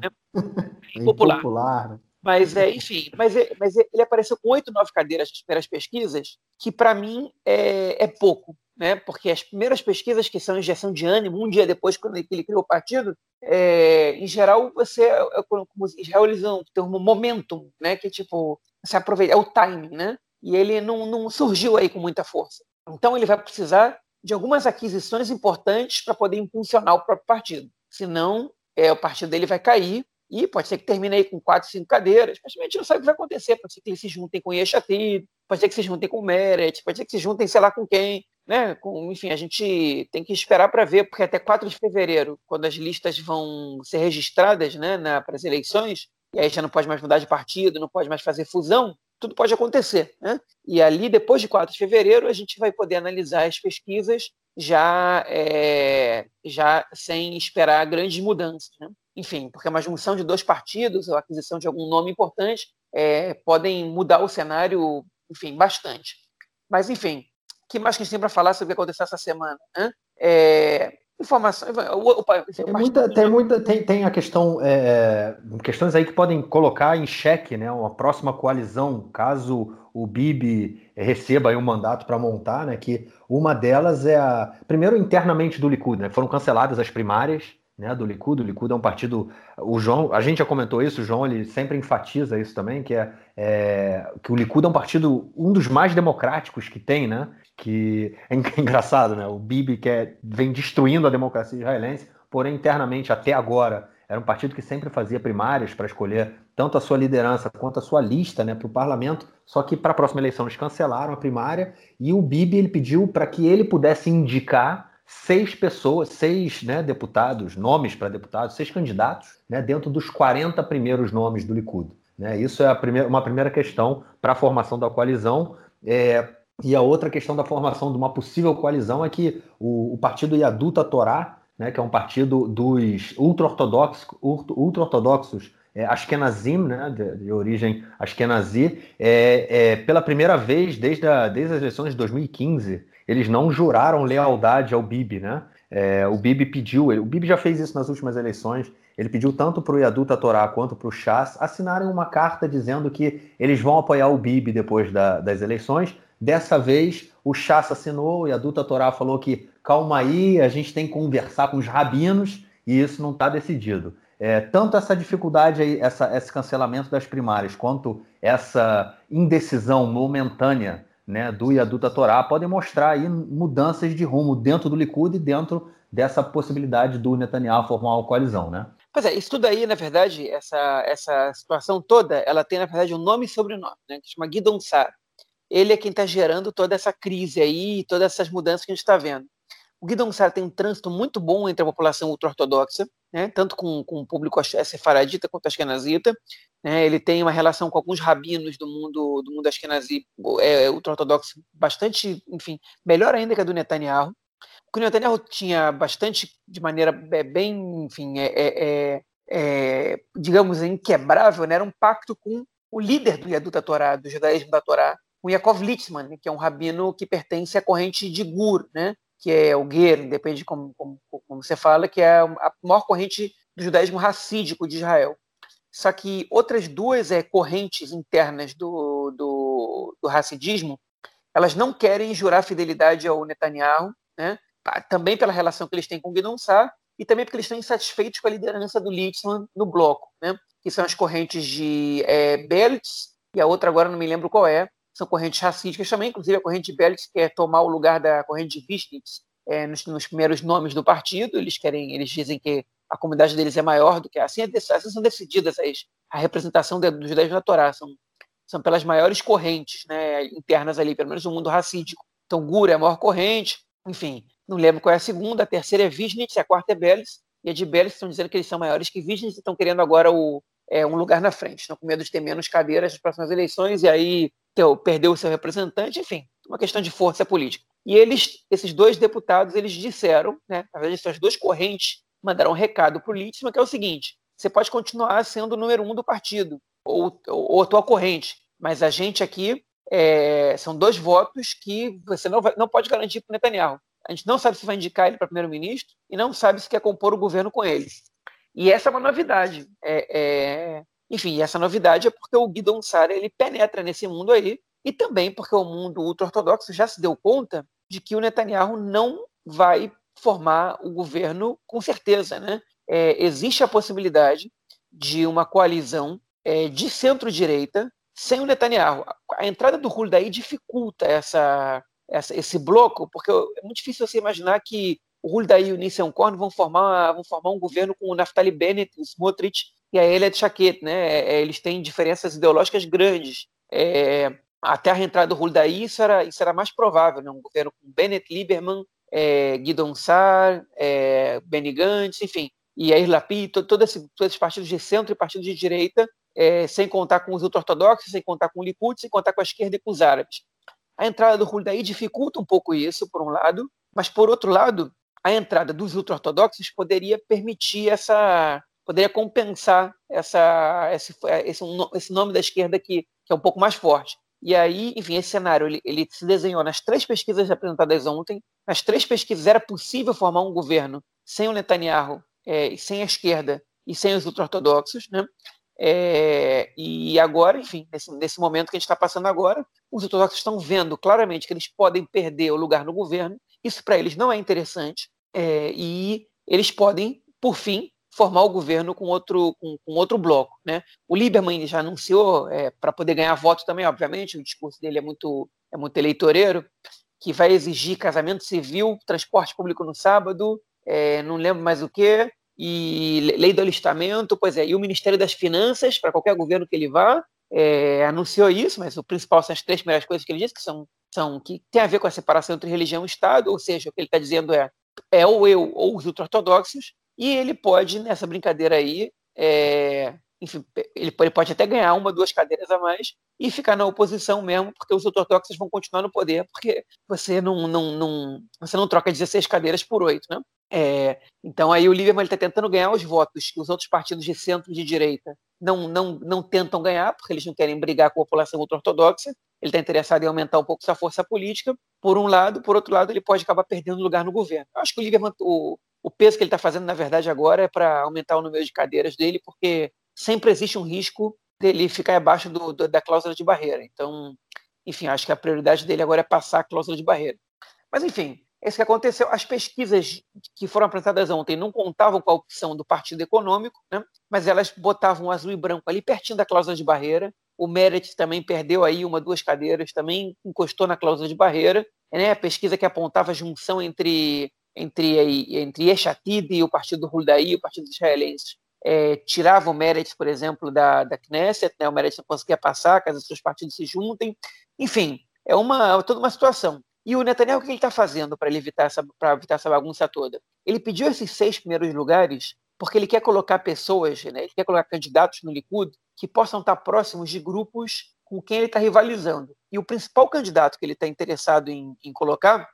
Popular. popular. Né? Mas, é, enfim, mas, é, mas ele apareceu com oito, nove cadeiras nas pesquisas, que para mim é, é pouco né? Porque as primeiras pesquisas que são injeção de ânimo, um dia depois quando ele criou o partido, é, em geral você, é, é como Israel eles usam o termo momentum, né? Que tipo se aproveita, é o timing, né? E ele não, não surgiu aí com muita força. Então ele vai precisar de algumas aquisições importantes para poder impulsionar o próprio partido. Senão, é, o partido dele vai cair e pode ser que termine aí com quatro, cinco cadeiras, mas a gente não sabe o que vai acontecer. Pode ser que eles se juntem com o Yeshatid, pode ser que se juntem com Meret, pode ser que se juntem sei lá com quem né? Com, enfim, a gente tem que esperar para ver, porque até 4 de fevereiro, quando as listas vão ser registradas né, para as eleições, e aí já não pode mais mudar de partido, não pode mais fazer fusão, tudo pode acontecer. Né? E ali, depois de 4 de fevereiro, a gente vai poder analisar as pesquisas já, é, já sem esperar grandes mudanças. Né? Enfim, porque uma junção de dois partidos ou aquisição de algum nome importante é, podem mudar o cenário, enfim, bastante. Mas, enfim, que mais que a gente tem para falar sobre o que aconteceu essa semana? Né? É, informações. Opa, tem, muita, tem, muita, tem, tem a questão, é, questões aí que podem colocar em xeque né, uma próxima coalizão, caso o Bibi receba aí um mandato para montar, né? Que uma delas é a. Primeiro, internamente do Likud, né? Foram canceladas as primárias né, do Likud. O Likud é um partido. O João, a gente já comentou isso, o João ele sempre enfatiza isso também, que é, é que o Likud é um partido um dos mais democráticos que tem, né? Que é engraçado, né? O Bibi que é, vem destruindo a democracia israelense, porém internamente até agora era um partido que sempre fazia primárias para escolher tanto a sua liderança quanto a sua lista né, para o parlamento, só que para a próxima eleição eles cancelaram a primária e o Bibi ele pediu para que ele pudesse indicar seis pessoas, seis né, deputados, nomes para deputados, seis candidatos, né, dentro dos 40 primeiros nomes do Likud. Né? Isso é primeira, uma primeira questão para a formação da coalizão. É, e a outra questão da formação de uma possível coalizão é que o, o partido Yaduta Torá, né, que é um partido dos ultra-ortodoxos, ultra-ortodoxos é, Ashkenazim, né, de, de origem Ashkenazi, é, é, pela primeira vez desde, a, desde as eleições de 2015, eles não juraram lealdade ao Bibi, né? É, o Bibi pediu, o Bibi já fez isso nas últimas eleições, ele pediu tanto para o Yaduta Torá quanto para o Chas assinarem uma carta dizendo que eles vão apoiar o Bibi depois da, das eleições. Dessa vez, o Chas assinou, o Yaduta Torá falou que calma aí, a gente tem que conversar com os rabinos, e isso não está decidido. É, tanto essa dificuldade aí, essa, esse cancelamento das primárias, quanto essa indecisão momentânea né, do Yaduta Torá podem mostrar aí mudanças de rumo dentro do Likud e dentro dessa possibilidade do Netanyahu formar uma coalizão, né? Pois é, isso tudo aí, na verdade, essa, essa situação toda, ela tem, na verdade, um nome e sobrenome, né, que chama Guidon Sar. Ele é quem está gerando toda essa crise aí, todas essas mudanças que a gente está vendo. O Guidon Sar tem um trânsito muito bom entre a população ultra-ortodoxa, né, tanto com, com o público sefaradita quanto ashkenazita. Né, ele tem uma relação com alguns rabinos do mundo do mundo ashkenazi, é, ultra-ortodoxo, bastante, enfim, melhor ainda que a do Netanyahu o Netanyahu tinha bastante, de maneira é, bem, enfim, é, é, é, é, digamos, inquebrável, né? era um pacto com o líder do Torá, do judaísmo da Torá, o Yaakov Litzman, que é um rabino que pertence à corrente de Gur, né? Que é o Ger, depende de como, como, como você fala, que é a maior corrente do judaísmo racídico de Israel. Só que outras duas é, correntes internas do, do, do racidismo, elas não querem jurar fidelidade ao Netanyahu, né? também pela relação que eles têm com o Guidon Sá e também porque eles estão insatisfeitos com a liderança do Litzman no bloco, né? que são as correntes de é, Belitz e a outra agora não me lembro qual é, são correntes racísticas também, inclusive a corrente de Belitz quer tomar o lugar da corrente de Vishnitz é, nos, nos, primeiros nomes do partido, eles querem, eles dizem que a comunidade deles é maior do que assim, é, assim são decididas as, a representação dos judeus na Torá, são, são pelas maiores correntes né, internas ali, pelo menos no mundo racídico. Então, Gura é a maior corrente, enfim, não lembro qual é a segunda, a terceira é Visnitz, a quarta é Belis, e a de Belis estão dizendo que eles são maiores que Visnitz e estão querendo agora o, é, um lugar na frente, estão com medo de ter menos cadeiras nas próximas eleições e aí ter, perder o seu representante, enfim, uma questão de força política. E eles, esses dois deputados, eles disseram, né, na verdade, essas duas correntes mandaram um recado para o Litzman, que é o seguinte, você pode continuar sendo o número um do partido, ou, ou, ou a tua corrente, mas a gente aqui é, são dois votos que você não, vai, não pode garantir para o Netanyahu. A gente não sabe se vai indicar ele para primeiro-ministro e não sabe se quer compor o governo com ele. E essa é uma novidade. É, é... Enfim, essa novidade é porque o Guidon Sara ele penetra nesse mundo aí e também porque o mundo ultra-ortodoxo já se deu conta de que o Netanyahu não vai formar o governo com certeza. Né? É, existe a possibilidade de uma coalizão é, de centro-direita sem o Netanyahu. A entrada do Huldaí dificulta essa, essa, esse bloco, porque é muito difícil você imaginar que o Huldaí e o Nissan Korn vão formar, vão formar um governo com o Naftali Bennett, o Smotrich e a Elia Chaquet, né? É, eles têm diferenças ideológicas grandes. É, até a entrada do Huldaí, isso era, isso era mais provável, né? um governo com Bennett, Lieberman, é, Guidon Sar, é, Benny Gantz, enfim, e Yair Lapid, todo, todo esse, todos esses partidos de centro e partidos de direita, é, sem contar com os ultra-ortodoxos, sem contar com o Likud, sem contar com a esquerda e com os árabes. A entrada do Huldaí dificulta um pouco isso, por um lado, mas por outro lado, a entrada dos ultra-ortodoxos poderia permitir essa, poderia compensar essa, esse, esse, esse nome da esquerda que, que é um pouco mais forte. E aí, enfim, esse cenário ele, ele, se desenhou nas três pesquisas apresentadas ontem. Nas três pesquisas era possível formar um governo sem o Netanyahu, é, sem a esquerda e sem os ultra-ortodoxos, né? É, e agora, enfim, nesse, nesse, momento que a gente está passando agora, os ortodoxos estão vendo claramente que eles podem perder o lugar no governo. Isso para eles não é interessante. É, e eles podem, por fim, formar o governo com outro, com, com outro bloco. Né? O Lieberman já anunciou, é, para poder ganhar voto também, obviamente, o discurso dele é muito, é muito eleitoreiro, que vai exigir casamento civil, transporte público no sábado, é, não lembro mais o que, e lei do alistamento, pois é, e o Ministério das Finanças, para qualquer governo que ele vá, é, anunciou isso, mas o principal são as três primeiras coisas que ele disse, que são, são que tem a ver com a separação entre religião e Estado, ou seja, o que ele está dizendo é, é ou eu ou os ultra-ortodoxos, e ele pode, nessa brincadeira aí, é, enfim, ele pode até ganhar uma, duas cadeiras a mais e ficar na oposição mesmo, porque os ortodoxos vão continuar no poder, porque você não, não, não, você não troca 16 cadeiras por oito, né? É, então aí o Lieberman está tentando ganhar os votos que os outros partidos de centro e de direita não, não, não tentam ganhar, porque eles não querem brigar com a população ultra-ortodoxa. Ele está interessado em aumentar um pouco sua força política, por um lado, por outro lado, ele pode acabar perdendo lugar no governo. Eu acho que o Lieberman, o, o peso que ele está fazendo, na verdade, agora é para aumentar o número de cadeiras dele, porque sempre existe um risco dele ficar abaixo do, do, da cláusula de barreira. Então, enfim, acho que a prioridade dele agora é passar a cláusula de barreira. Mas, enfim, é isso que aconteceu. As pesquisas que foram apresentadas ontem não contavam com a opção do Partido Econômico, né? mas elas botavam azul e branco ali pertinho da cláusula de barreira. O Merit também perdeu aí uma, duas cadeiras, também encostou na cláusula de barreira. Né? A pesquisa que apontava a junção entre entre entre Eshatid e o Partido Huldaí, o Partido Israelense, é, tirava o Meretz, por exemplo, da, da Knesset, né? o Meretz não conseguia passar, caso os seus partidos se juntem. Enfim, é uma toda uma situação. E o Netanyahu, o que ele está fazendo para evitar, essa, evitar essa bagunça toda? Ele pediu esses seis primeiros lugares porque ele quer colocar pessoas, né, ele quer colocar candidatos no Likud que possam estar próximos de grupos com quem ele está rivalizando. E o principal candidato que ele está interessado em, em, colocar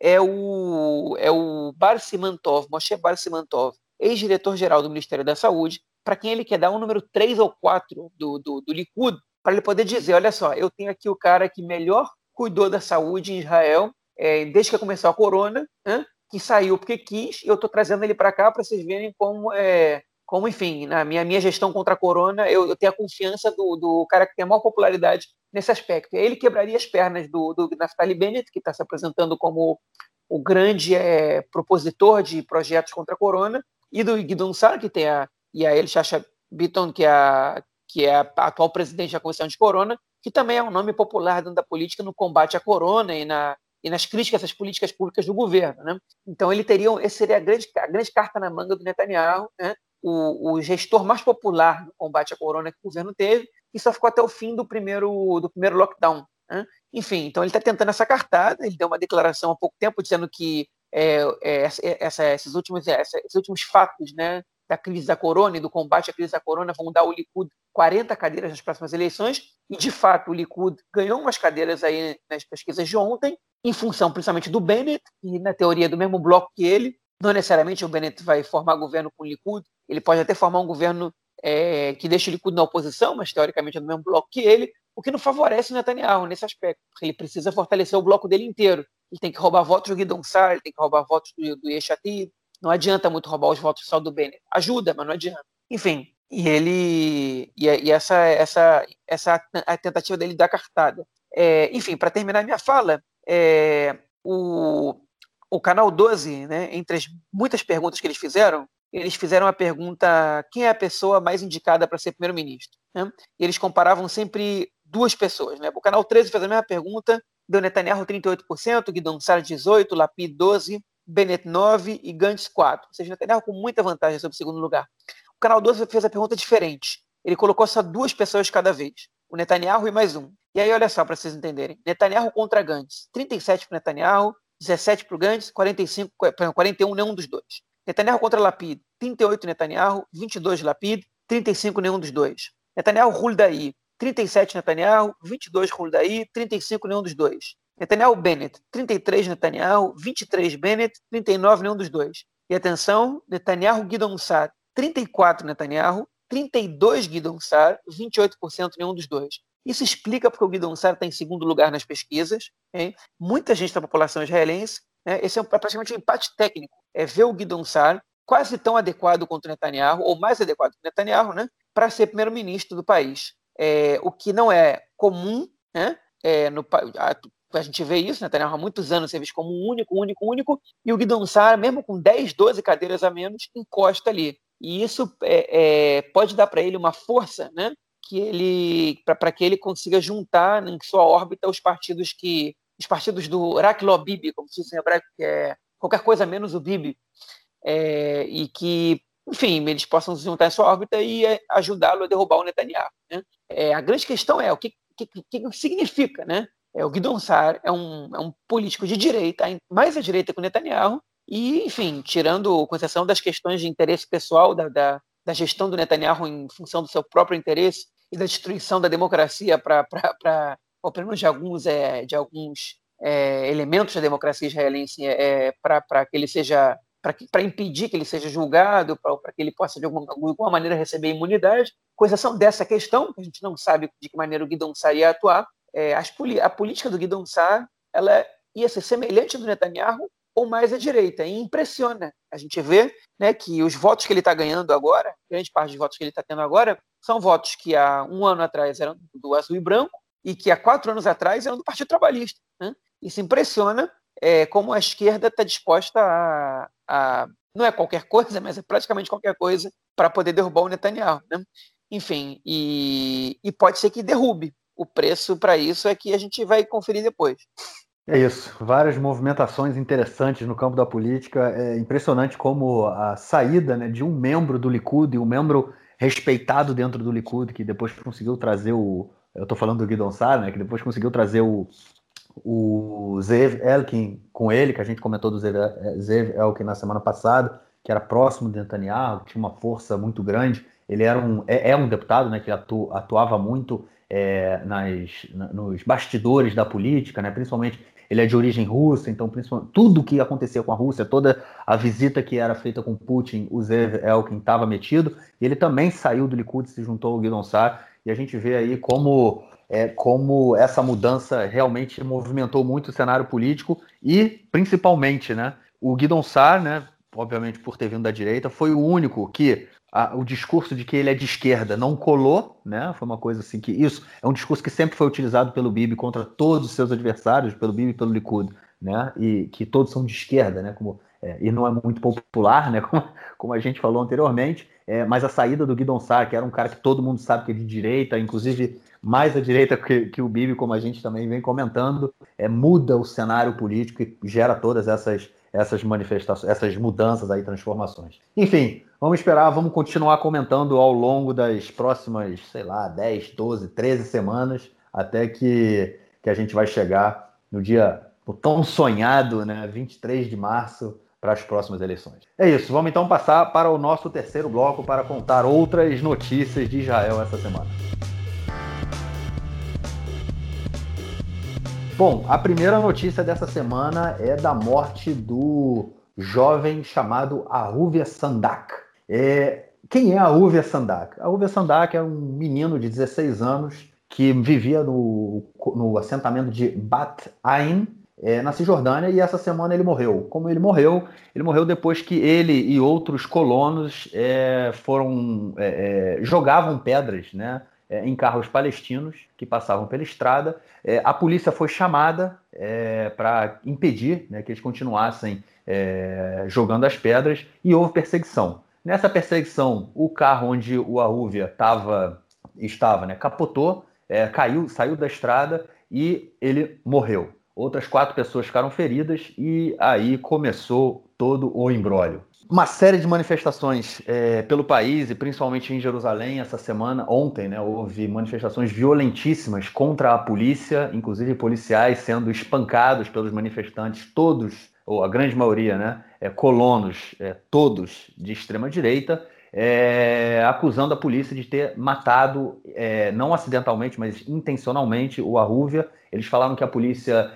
é o, é o Bar Simantov, Moshe Bar Simantov, ex-diretor-geral do Ministério da Saúde, para quem ele quer dar um número 3 ou 4 do, do, do Likud, para ele poder dizer, olha só, eu tenho aqui o cara que melhor cuidou da saúde em Israel é, desde que começou a corona, né, que saiu porque quis, e eu estou trazendo ele para cá para vocês verem como, é, como, enfim, na minha, minha gestão contra a corona, eu, eu tenho a confiança do, do cara que tem a maior popularidade nesse aspecto. Ele quebraria as pernas do, do Naftali Bennett, que está se apresentando como o grande é, propositor de projetos contra a corona, e do Guidon Sar, que tem a, e a Elshasha Bitton, que é a, que é a atual presidente da Comissão de Corona, que também é um nome popular dentro da política no combate à corona e, na, e nas críticas às políticas públicas do governo. Né? Então, ele teria, esse seria a grande, a grande carta na manga do Netanyahu, né? O, o, gestor mais popular no combate à corona que o governo teve, e só ficou até o fim do primeiro, do primeiro lockdown. Né? Enfim, então ele está tentando essa cartada, ele deu uma declaração há pouco tempo dizendo que é, é, essa, esses, últimos, esses últimos fatos né, da crise da corona e do combate à crise da corona vão dar ao Likud 40 cadeiras nas próximas eleições, e de fato o Likud ganhou umas cadeiras aí nas pesquisas de ontem, em função principalmente do Bennett, e na teoria do mesmo bloco que ele. Não necessariamente o Bennett vai formar governo com o Likud, ele pode até formar um governo é, que deixe o Likud na oposição, mas teoricamente é do mesmo bloco que ele, o que não favorece o Netanyahu nesse aspecto, ele precisa fortalecer o bloco dele inteiro. Ele tem que roubar votos do Guidon Sar, ele tem que roubar votos do, do Yeshatid, não adianta muito roubar os votos só do Bennett. Ajuda, mas não adianta. Enfim, e ele e, e essa essa essa a tentativa dele dar cartada. É, enfim, para terminar minha fala, é, o, o canal 12, né, entre as muitas perguntas que eles fizeram, eles fizeram a pergunta quem é a pessoa mais indicada para ser primeiro-ministro. Né? E eles comparavam sempre duas pessoas. Né? O canal 13 fez a mesma pergunta, deu Netanyahu 38%, Guidon Sar 18%, Lapid 12%, Bennett 9 e Gantz 4. Ou seja, Netanyahu com muita vantagem sobre o segundo lugar. O canal 12 fez a pergunta diferente. Ele colocou só duas pessoas cada vez. O Netanyahu e mais um. E aí, olha só, para vocês entenderem. Netanyahu contra Gantz. 37 para Netanyahu, 17 para o Gantz, 45, 41 nenhum dos dois. Netanyahu contra Lapid. 38 Netanyahu, 22 Lapid, 35 nenhum dos dois. Netanyahu Huldaí. 37 Netanyahu, 22 Huldaí, 35 nenhum dos dois. Netanyahu Bennett, 33 Netanyahu, 23 Bennett, 39 nenhum dos dois. E atenção, Netanyahu Guidon Sar, 34 Netanyahu, 32 Guidon Sar, 28% nenhum dos dois. Isso explica porque o Guidon Sar está em segundo lugar nas pesquisas. Hein? Muita gente da população israelense. Né? Esse é, é praticamente um empate técnico. É ver o Guidon Sar quase tão adequado quanto o Netanyahu, ou mais adequado que o Netanyahu, né? para ser primeiro-ministro do país. É, o que não é comum né? É, no, a gente vê isso, Netanyahu há muitos anos ser visto como único, único, único, e o Guidon Sara, mesmo com 10, 12 cadeiras a menos, encosta ali. E isso é, é, pode dar para ele uma força, né? Que ele para que ele consiga juntar em sua órbita os partidos que os partidos do Raklo Bibi, como se diz em hebraico, que é qualquer coisa menos o Bibi, é, e que, enfim, eles possam se juntar em sua órbita e é, ajudá-lo a derrubar o Netanyahu. Né? É, a grande questão é o que, que, que significa, né? É, o Guidon Sar é um, é um político de direita, mais à direita que o Netanyahu, e, enfim, tirando com exceção das questões de interesse pessoal da, da, da gestão do Netanyahu em função do seu próprio interesse e da destruição da democracia para, ou pelo menos de alguns, é, de alguns é, elementos da democracia israelense é, para que ele seja para impedir que ele seja julgado, para que ele possa de alguma, alguma, maneira receber imunidade, com exceção dessa questão, que a gente não sabe de que maneira o Guidon Sar ia atuar, é, a política do Guidon Sar ela ia ser semelhante do Netanyahu ou mais à direita, e impressiona. A gente vê né, que os votos que ele está ganhando agora, grande parte dos votos que ele está tendo agora, são votos que há um ano atrás eram do azul e branco, e que há quatro anos atrás eram do Partido Trabalhista. Né? Isso impressiona é, como a esquerda está disposta a, a, não é qualquer coisa, mas é praticamente qualquer coisa para poder derrubar o Netanyahu, né? Enfim, e, e pode ser que derrube. O preço para isso é que a gente vai conferir depois. É isso, várias movimentações interessantes no campo da política. É impressionante como a saída né, de um membro do Likud e um membro respeitado dentro do Likud, que depois conseguiu trazer o. Eu estou falando do Guidon Sar, né, que depois conseguiu trazer o, o Zev Elkin com ele, que a gente comentou do Zev, Zev Elkin na semana passada, que era próximo de Netanyahu, tinha uma força muito grande. Ele era um, é, é um deputado né, que atu, atuava muito é, nas, na, nos bastidores da política, né, principalmente ele é de origem russa, então tudo que acontecia com a Rússia, toda a visita que era feita com Putin, o Zev Elkin estava metido, e ele também saiu do Likud, se juntou ao Guidon Sar, e a gente vê aí como, é, como essa mudança realmente movimentou muito o cenário político, e principalmente, né, o Guidon Sar, né, obviamente por ter vindo da direita, foi o único que a, o discurso de que ele é de esquerda não colou, né? Foi uma coisa assim que isso é um discurso que sempre foi utilizado pelo Bibi contra todos os seus adversários, pelo Bibi e pelo Likud, né? E que todos são de esquerda, né? Como é, e não é muito popular, né? Como, como a gente falou anteriormente. É, mas a saída do Guidon Sar, que era um cara que todo mundo sabe que é de direita, inclusive mais à direita que, que o Bibi, como a gente também vem comentando, é, muda o cenário político e gera todas essas essas manifestações, essas mudanças aí, transformações. Enfim, vamos esperar, vamos continuar comentando ao longo das próximas, sei lá, 10, 12, 13 semanas, até que, que a gente vai chegar no dia o tão sonhado, né, 23 de março, para as próximas eleições. É isso, vamos então passar para o nosso terceiro bloco para contar outras notícias de Israel essa semana. Bom, a primeira notícia dessa semana é da morte do jovem chamado Aruvia Sandak. É, quem é Aruvia Sandak? Aruvia Sandak é um menino de 16 anos que vivia no, no assentamento de Bat Ain, é, na Cisjordânia, e essa semana ele morreu. Como ele morreu? Ele morreu depois que ele e outros colonos é, foram é, é jogavam pedras, né? é, em carros palestinos que passavam pela estrada. É, a polícia foi chamada para impedir né, que eles continuassem jogando as pedras e houve perseguição. Nessa perseguição, o carro onde o Arrúvia tava, estava né, capotou, caiu, saiu da estrada e ele morreu. Outras quatro pessoas ficaram feridas e aí começou todo o embrólio uma série de manifestações é, pelo país e principalmente em Jerusalém essa semana. Ontem, né, houve manifestações violentíssimas contra a polícia, inclusive policiais sendo espancados pelos manifestantes, todos ou a grande maioria, né, é, colonos, é, todos de extrema direita, é, acusando a polícia de ter matado, é, não acidentalmente, mas intencionalmente, o Arrúvia. Eles falaram que a polícia,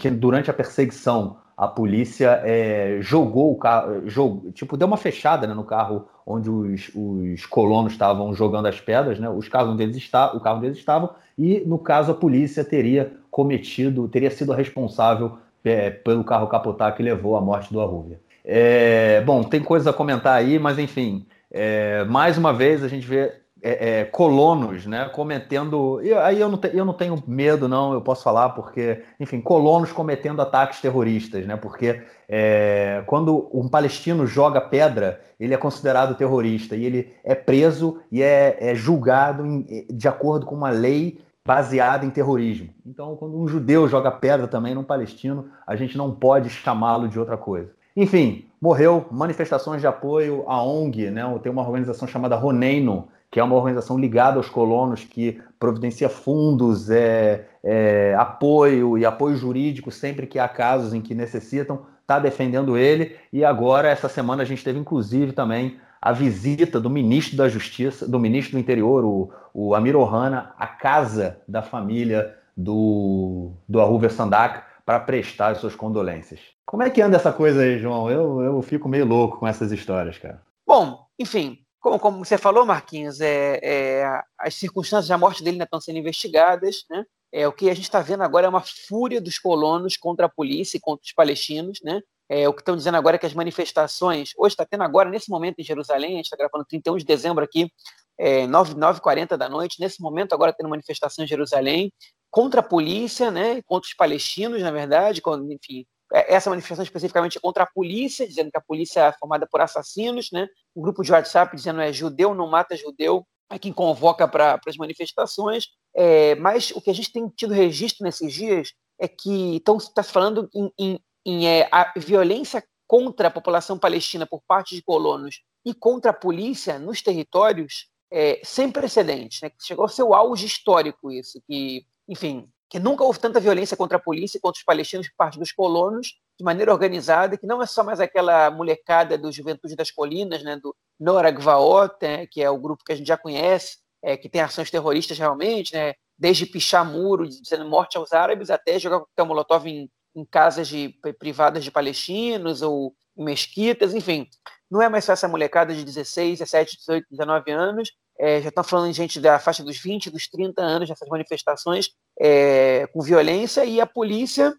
que durante a perseguição, a polícia é, jogou o carro, jogou, tipo, deu uma fechada né, no carro onde os, os colonos estavam jogando as pedras, né? Os carros deles está, o carro deles estavam, e no caso a polícia teria cometido, teria sido responsável é, pelo carro capotar que levou à morte do Arruvia. É, bom, tem coisas a comentar aí, mas enfim, é, mais uma vez a gente vê é, é, colonos, né, cometendo. E aí eu não, te, eu não tenho medo, não, eu posso falar, porque, enfim, colonos cometendo ataques terroristas, né? Porque é, quando um palestino joga pedra, ele é considerado terrorista e ele é preso e é, é julgado em, de acordo com uma lei baseada em terrorismo. Então, quando um judeu joga pedra também num palestino, a gente não pode chamá-lo de outra coisa. Enfim, morreu, manifestações de apoio à ONG, né? Tem uma organização chamada Roneino, que é uma organização ligada aos colonos que providencia fundos, é, é, apoio e apoio jurídico sempre que há casos em que necessitam, está defendendo ele. E agora, essa semana, a gente teve inclusive também a visita do ministro da Justiça, do ministro do Interior, o, o Amir Ohana, à casa da família do, do Arruver Sandak para prestar as suas condolências. Como é que anda essa coisa aí, João? Eu, eu fico meio louco com essas histórias, cara. Bom, enfim, como, como você falou, Marquinhos, é, é, as circunstâncias da morte dele ainda estão sendo investigadas. Né? É, o que a gente está vendo agora é uma fúria dos colonos contra a polícia e contra os palestinos. Né? É, o que estão dizendo agora é que as manifestações, hoje está tendo agora, nesse momento em Jerusalém, a gente está gravando 31 de dezembro aqui, é, 9, 9h40 da noite, nesse momento agora tendo manifestação em Jerusalém contra a polícia, né, contra os palestinos, na verdade, com, enfim, é, essa manifestação especificamente é contra a polícia, dizendo que a polícia é formada por assassinos, né? Um grupo de WhatsApp dizendo é judeu não mata judeu, é quem convoca para as manifestações. É, mas o que a gente tem tido registro nesses dias é que estão se falando em, em, em é, a violência contra a população palestina por parte de colonos e contra a polícia nos territórios é, sem precedentes, né? Chegou ao seu auge histórico isso, que, enfim, que nunca houve tanta violência contra a polícia e contra os palestinos por parte dos colonos, de maneira organizada, que não é só mais aquela molecada do Juventude das Colinas, né, do Nora Gvaot, né, que é o grupo que a gente já conhece, é, que tem ações terroristas realmente, né, desde pichar muro, dizendo morte aos árabes, até jogar coquetel molotov em, em casas de, privadas de palestinos ou em mesquitas, enfim. Não é mais só essa molecada de 16, 17, 18, 19 anos, é, já estão falando de gente da faixa dos 20, dos 30 anos, dessas manifestações é, com violência, e a polícia,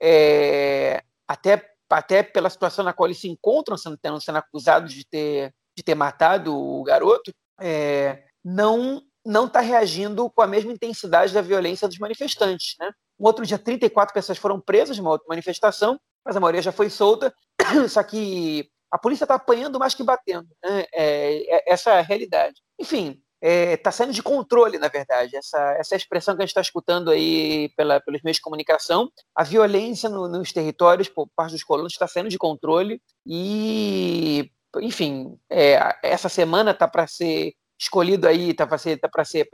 é, até, até pela situação na qual eles se encontram, sendo, sendo acusados de ter, de ter matado o garoto, é, não não está reagindo com a mesma intensidade da violência dos manifestantes. Né? Um outro dia, 34 pessoas foram presas numa outra manifestação, mas a maioria já foi solta, só que a polícia está apanhando mais que batendo. Né? É, é, essa é a realidade. Enfim, está é, tá saindo de controle, na verdade. Essa, essa expressão que a gente está escutando aí pela, pelos meios de comunicação. A violência no, nos territórios, por parte dos colonos, está saindo de controle e, enfim, é, essa semana está para ser escolhido aí, está para ser, tá ser,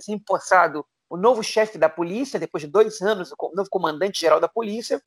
ser empossado o novo chefe da polícia, depois de dois anos, o novo comandante-geral da polícia,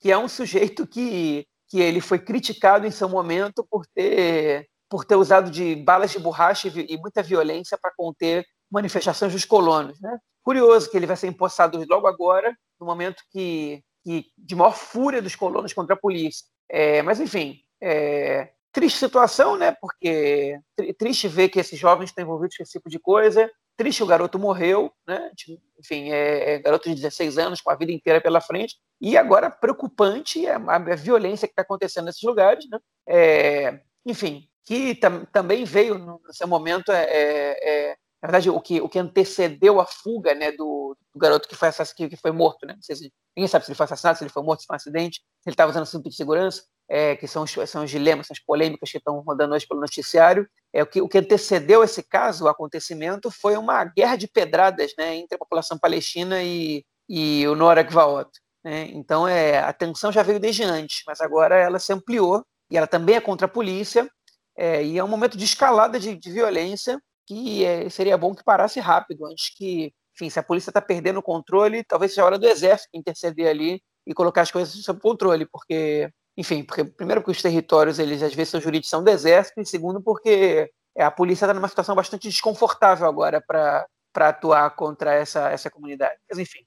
que é um sujeito que, que ele foi criticado em seu momento por ter por ter usado de balas de borracha e muita violência para conter manifestações dos colonos. Né? Curioso que ele vai ser empossado logo agora, no momento que, que de maior fúria dos colonos contra a polícia. É, mas, enfim, é, triste situação, né? Porque triste ver que esses jovens estão envolvidos com esse tipo de coisa. Triste o garoto morreu, né? Enfim, é, é garoto de 16 anos com a vida inteira pela frente. E agora preocupante a, a violência que está acontecendo nesses lugares, né? É, enfim, que tam, também veio no seu momento, é, é, é, na verdade, o que, o que antecedeu a fuga né, do, do garoto que foi, assassinado, que foi morto. Né? Se, ninguém sabe se ele foi assassinado, se ele foi morto, se foi um acidente, se ele estava usando cinto de segurança, é, que são os, são os dilemas, são as polêmicas que estão rodando hoje pelo noticiário. É, o, que, o que antecedeu esse caso, o acontecimento, foi uma guerra de pedradas né, entre a população palestina e, e o Nora Gvaot. Né? Então, é, a tensão já veio desde antes, mas agora ela se ampliou e ela também é contra a polícia, é, e é um momento de escalada de, de violência que é, seria bom que parasse rápido, antes que, enfim, se a polícia está perdendo o controle, talvez seja a hora do exército interceder ali e colocar as coisas sob controle, porque, enfim, porque, primeiro porque os territórios, eles às vezes são jurisdição do exército, e segundo porque é, a polícia está numa situação bastante desconfortável agora para atuar contra essa, essa comunidade. Mas, enfim.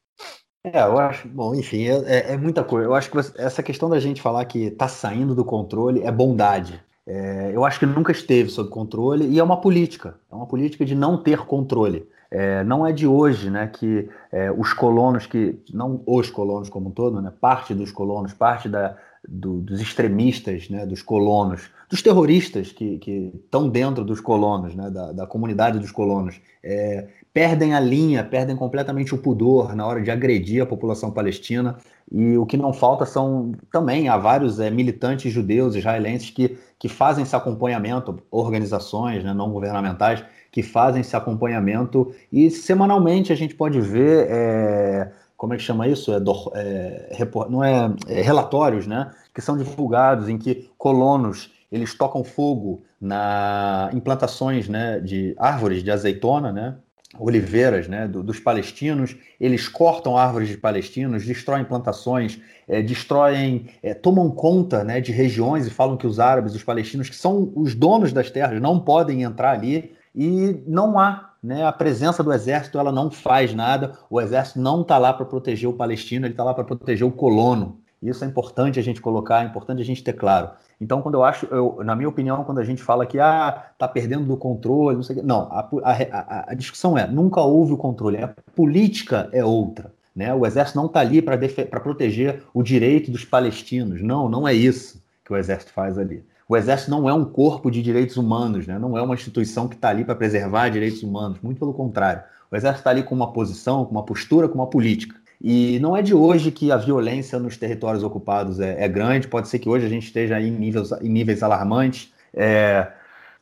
É, eu acho, bom, enfim, é, é, é muita coisa. Eu acho que essa questão da gente falar que está saindo do controle é bondade é, eu acho que nunca esteve sob controle e é uma política, é uma política de não ter controle. É, não é de hoje né, que é, os colonos, que não os colonos como um todo, né, parte dos colonos, parte da, do, dos extremistas, né, dos colonos, dos terroristas que estão dentro dos colonos, né, da, da comunidade dos colonos, é, perdem a linha, perdem completamente o pudor na hora de agredir a população palestina. E o que não falta são também há vários é, militantes judeus israelenses que, que fazem esse acompanhamento, organizações né, não governamentais que fazem esse acompanhamento e semanalmente a gente pode ver é, como é que chama isso? É, é, não é, é, relatórios, né? Que são divulgados em que colonos eles tocam fogo na implantações, né, de árvores de azeitona, né? oliveiras né, do, dos palestinos, eles cortam árvores de palestinos, destroem plantações, é, destroem, é, tomam conta né, de regiões e falam que os árabes, os palestinos, que são os donos das terras, não podem entrar ali e não há né, a presença do exército, ela não faz nada, o exército não está lá para proteger o palestino, ele está lá para proteger o colono. Isso é importante a gente colocar, é importante a gente ter claro. Então, quando eu acho, eu, na minha opinião, quando a gente fala que ah, tá perdendo do controle, não sei o quê, não, a, a, a, discussão é nunca houve o controle, a política é outra. Né? O exército não está ali para proteger o direito dos palestinos. Não, não é isso que o exército faz ali. O exército não é um corpo de direitos humanos, né? não é uma instituição que está ali para preservar direitos humanos, muito pelo contrário. O exército está ali com uma posição, com uma postura, com uma política. E não é de hoje que a violência nos territórios ocupados é, é grande, pode ser que hoje a gente esteja em níveis, em níveis alarmantes, é,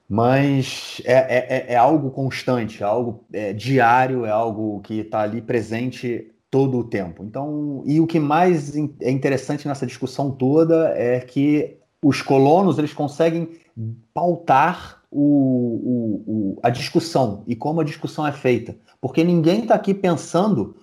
mas é, é, é, é, algo constante, é algo diário, é algo que está ali presente todo o tempo. Então, e o que mais é interessante nessa discussão toda é que os colonos eles conseguem pautar o, o, o, a discussão e como a discussão é feita, porque ninguém está aqui pensando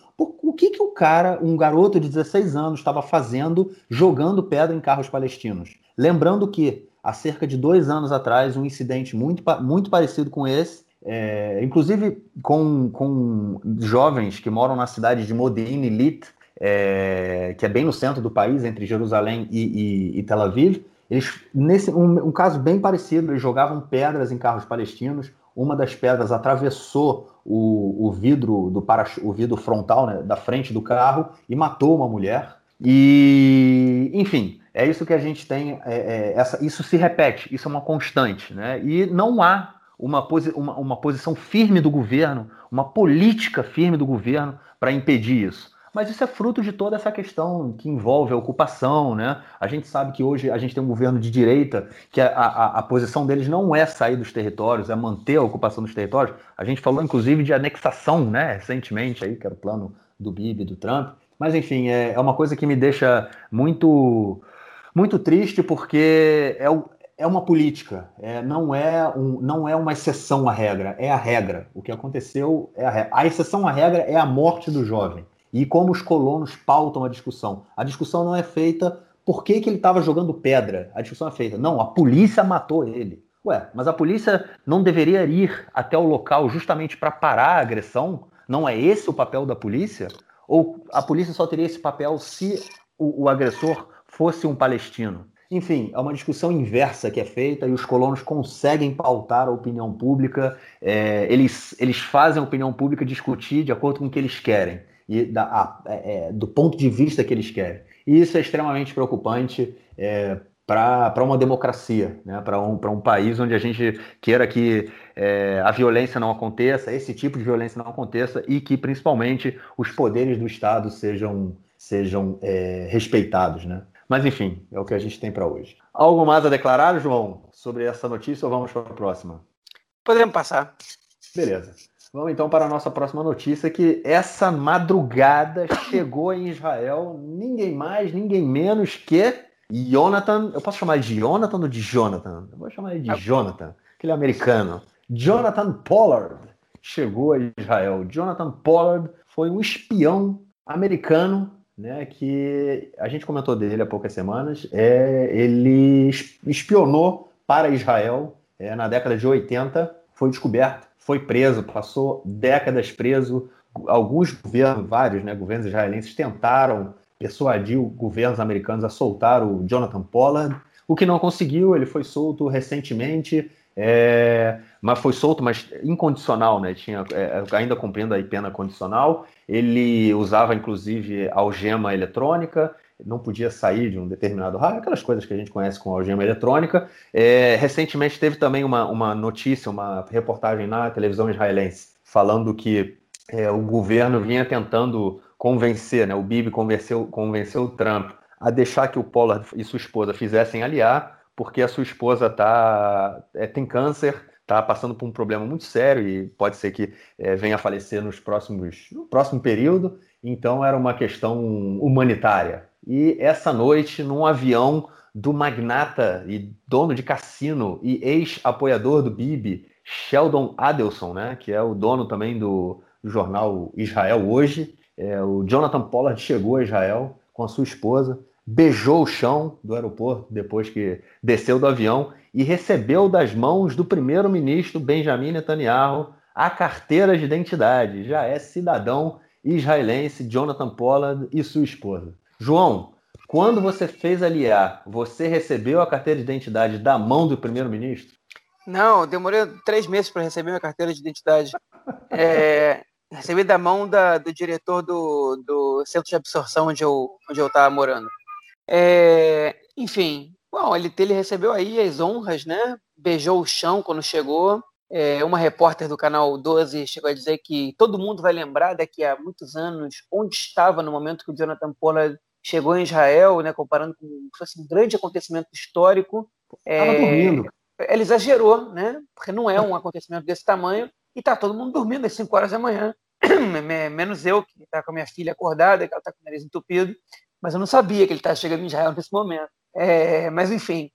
o que, que o cara, um garoto de 16 anos, estava fazendo jogando pedra em carros palestinos. Lembrando que há cerca de dois anos atrás, um incidente muito, muito parecido com esse, é, inclusive com, com jovens que moram na cidade de Modi'in Ilit, é, que é bem no centro do país, entre Jerusalém e, e, e Tel Aviv. Eles, nesse um, um, caso bem parecido, eles jogavam pedras em carros palestinos. Uma das pedras atravessou o, o vidro do para, o vidro frontal né, da frente do carro e matou uma mulher. E, enfim, é isso que a gente tem. É, é, essa, isso se repete, isso é uma constante, né? E não há uma, posi uma, uma posição firme do governo, uma política firme do governo para impedir isso. Mas isso é fruto de toda essa questão que envolve a ocupação, né? A gente sabe que hoje a gente tem um governo de direita, que a, a, a, posição deles não é sair dos territórios, é manter a ocupação dos territórios. A gente falou, inclusive, de anexação, né? Recentemente, aí, que era o plano do Bibi, do Trump. Mas, enfim, é, é uma coisa que me deixa muito, muito triste, porque é, o, é uma política, é, não, é um, não é uma exceção à regra, é a regra. O que aconteceu é a regra. A exceção à regra é a morte do jovem. E como os colonos pautam a discussão. A discussão não é feita por que, que ele estava jogando pedra. A discussão é feita. Não, a polícia matou ele. Ué, mas a polícia não deveria ir até o local justamente para parar a agressão? Não é esse o papel da polícia? Ou a polícia só teria esse papel se o, o agressor fosse um palestino? Enfim, é uma discussão inversa que é feita e os colonos conseguem pautar a opinião pública, é, eles, eles fazem a opinião pública discutir de acordo com o que eles querem e da, a, é, é do ponto de vista que eles querem. E isso é extremamente preocupante é, para uma democracia, né? para um, um país onde a gente queira que é, a violência não aconteça, esse tipo de violência não aconteça e que principalmente os poderes do Estado sejam, sejam é, respeitados. Né? Mas enfim, é o que a gente tem para hoje. Algo mais a declarar, João, sobre essa notícia ou vamos para a próxima? Podemos passar. Beleza. Vamos então para a nossa próxima notícia, que essa madrugada chegou em Israel ninguém mais, ninguém menos que Jonathan. Eu posso chamar de Jonathan ou de Jonathan? Eu vou chamar ele de Jonathan, aquele americano. Jonathan Pollard chegou a Israel. Jonathan Pollard foi um espião americano né, que a gente comentou dele há poucas semanas. É, ele espionou para Israel é, na década de 80, foi descoberto, foi preso, passou décadas preso. Alguns governos, vários né, governos israelenses, tentaram persuadir governos americanos a soltar o Jonathan Pollard, o que não conseguiu. Ele foi solto recentemente. É, mas foi solto, mas incondicional, né? Tinha, é, ainda cumprindo a pena condicional. Ele usava, inclusive, algema eletrônica, não podia sair de um determinado raio, aquelas coisas que a gente conhece com algema eletrônica. É, recentemente teve também uma, uma notícia, uma reportagem na televisão israelense, falando que é, o governo vinha tentando convencer, né? O Bibi convenceu, convenceu o Trump a deixar que o Pollard e sua esposa fizessem aliar porque a sua esposa tá, é, tem câncer, está passando por um problema muito sério e pode ser que é, venha a falecer nos próximos, no próximo período. Então era uma questão humanitária. E essa noite, num avião do magnata e dono de cassino e ex-apoiador do Bibi, Sheldon Adelson, né, que é o dono também do, jornal Israel Hoje, é, o Jonathan Pollard chegou a Israel com a sua esposa beijou o chão do aeroporto depois que desceu do avião e recebeu das mãos do primeiro-ministro Benjamin Netanyahu a carteira de identidade. Já é cidadão israelense Jonathan Pollard e sua esposa. João, quando você fez aliar, você recebeu a carteira de identidade da mão do primeiro-ministro? Não, demorei três meses para receber minha carteira de identidade. É, recebi da mão da, do diretor do, do centro de absorção onde eu onde eu estava morando. É, enfim, bom, ele, ele recebeu aí as honras, né? Beijou o chão quando chegou. É, uma repórter do canal 12 chegou a dizer que todo mundo vai lembrar daqui a muitos anos onde estava no momento que o Jonathan Pollard chegou em Israel, né, comparando com assim, um grande acontecimento histórico. Estava é, dormindo. Ela exagerou, né, porque não é um acontecimento desse tamanho, e está todo mundo dormindo às 5 horas da manhã, menos eu, que está com a minha filha acordada, que ela está com o nariz entupido, mas eu não sabia que ele estava chegando em Israel nesse momento. É, mas, enfim,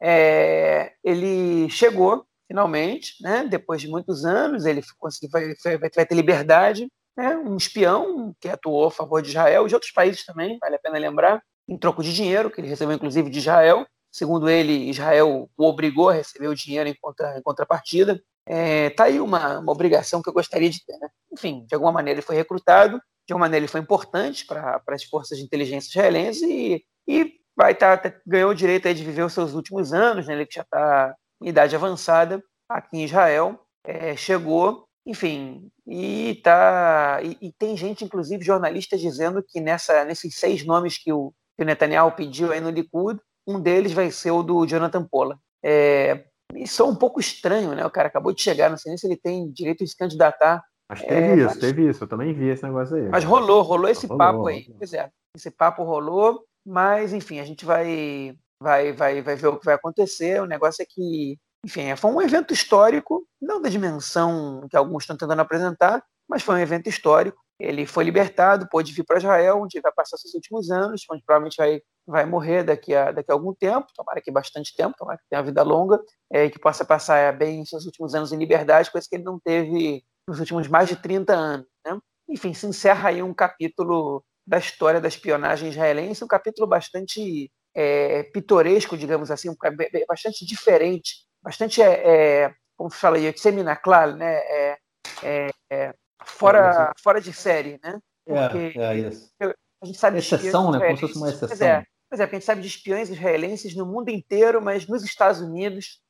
é, ele chegou finalmente, né? depois de muitos anos, ele conseguiu, vai, vai, vai ter liberdade. Né? Um espião que atuou a favor de Israel e de outros países também, vale a pena lembrar, em troco de dinheiro, que ele recebeu inclusive de Israel. Segundo ele, Israel o obrigou a receber o dinheiro em, contra, em contrapartida. É, tá aí uma, uma obrigação que eu gostaria de ter. Né? Enfim, de alguma maneira ele foi recrutado, de alguma maneira ele foi importante para as forças de inteligência israelenses e, e vai estar tá, ganhou o direito de viver os seus últimos anos, né? ele que já está idade avançada aqui em Israel, é, chegou, enfim, e tá e, e, tem gente, inclusive jornalistas, dizendo que nessa nesses seis nomes que o, que o Netanyahu pediu aí no Likud, um deles vai ser o do Jonathan Pola. É, isso é um pouco estranho, né? O cara acabou de chegar, não sei nem se ele tem direito de se candidatar. Mas teve é, isso, mas... teve isso, eu também vi esse negócio aí. Mas rolou, rolou esse rolou, papo aí. Pois é, esse papo rolou, mas enfim, a gente vai vai, vai, vai ver o que vai acontecer. O negócio é que, enfim, foi um evento histórico, não da dimensão que alguns estão tentando apresentar, mas foi um evento histórico. Ele foi libertado, pôde vir para Israel, onde vai passar seus últimos anos, onde provavelmente vai, vai morrer daqui a, daqui a algum tempo, tomara que bastante tempo, tomara que tenha uma vida longa, é, que possa passar bem seus últimos anos em liberdade, coisa que ele não teve nos últimos mais de 30 anos. Né? Enfim, se encerra aí um capítulo da história da espionagem israelense, um capítulo bastante é, pitoresco, digamos assim, bastante diferente, bastante, é, é como se fala aí, seminaclar, né? É, é, é fora, fora de série, né? Porque é, isso. A gente sabe exceção, né? Como se fosse uma exceção. Pois é, pois é, a gente sabe de espiões israelenses no mundo inteiro, mas nos Estados Unidos,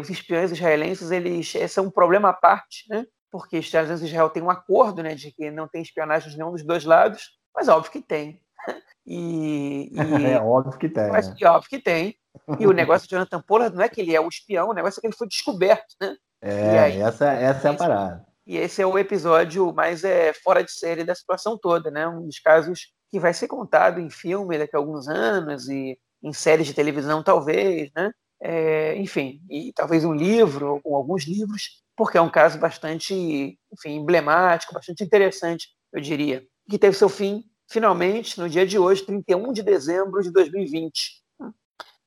os espiões israelenses eles são um problema à parte, né? Porque os Estados Unidos e Israel têm um acordo, né, de que não tem espionagem de nenhum dos dois lados, mas óbvio que tem. E, e... É óbvio que tem. Mas, né? Óbvio que tem. E o negócio de Jonathan Pollard não é que ele é o espião, o negócio é que ele foi descoberto, né? É, aí, essa, essa é a parada. E esse é o episódio mais é, fora de série da situação toda, né? Um dos casos que vai ser contado em filme daqui a alguns anos e em séries de televisão, talvez, né? É, enfim, e talvez um livro, ou alguns livros, porque é um caso bastante, enfim, emblemático, bastante interessante, eu diria, que teve seu fim finalmente, no dia de hoje, 31 de dezembro de 2020.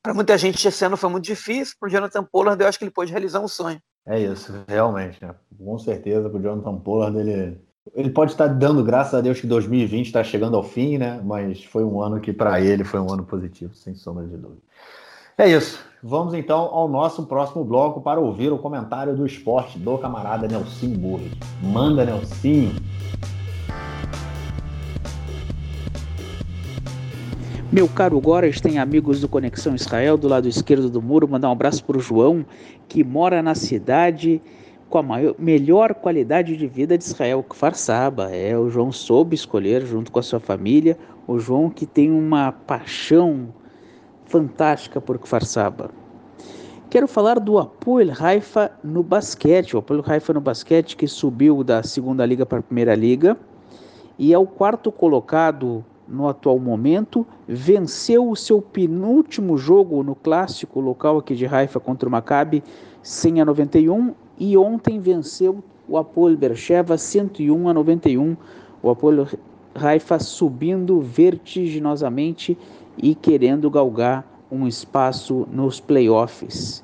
Para muita gente, esse ano foi muito difícil. Para o Jonathan Pollard, eu acho que ele pôde realizar um sonho. É isso, realmente. Né? Com certeza, para o Jonathan Pollard, ele, ele pode estar dando graças a Deus que 2020 está chegando ao fim, né? Mas foi um ano que, para ele, foi um ano positivo, sem sombra de dúvida. É isso. Vamos então ao nosso próximo bloco para ouvir o comentário do esporte do camarada Nelson Burri. Manda, Nelson! Meu caro Góres tem amigos do Conexão Israel do lado esquerdo do muro. Mandar um abraço para o João, que mora na cidade com a maior, melhor qualidade de vida de Israel, Kfar Saba. É, o João soube escolher junto com a sua família. O João que tem uma paixão fantástica por Kfar Saba. Quero falar do Apoel Haifa no basquete. O Apoel Haifa no basquete que subiu da segunda liga para a primeira liga e é o quarto colocado no atual momento, venceu o seu penúltimo jogo no clássico local aqui de Haifa contra o Maccabi 100 a 91 e ontem venceu o Apolo Bercheva 101 a 91. O Apolo Haifa subindo vertiginosamente e querendo galgar um espaço nos playoffs.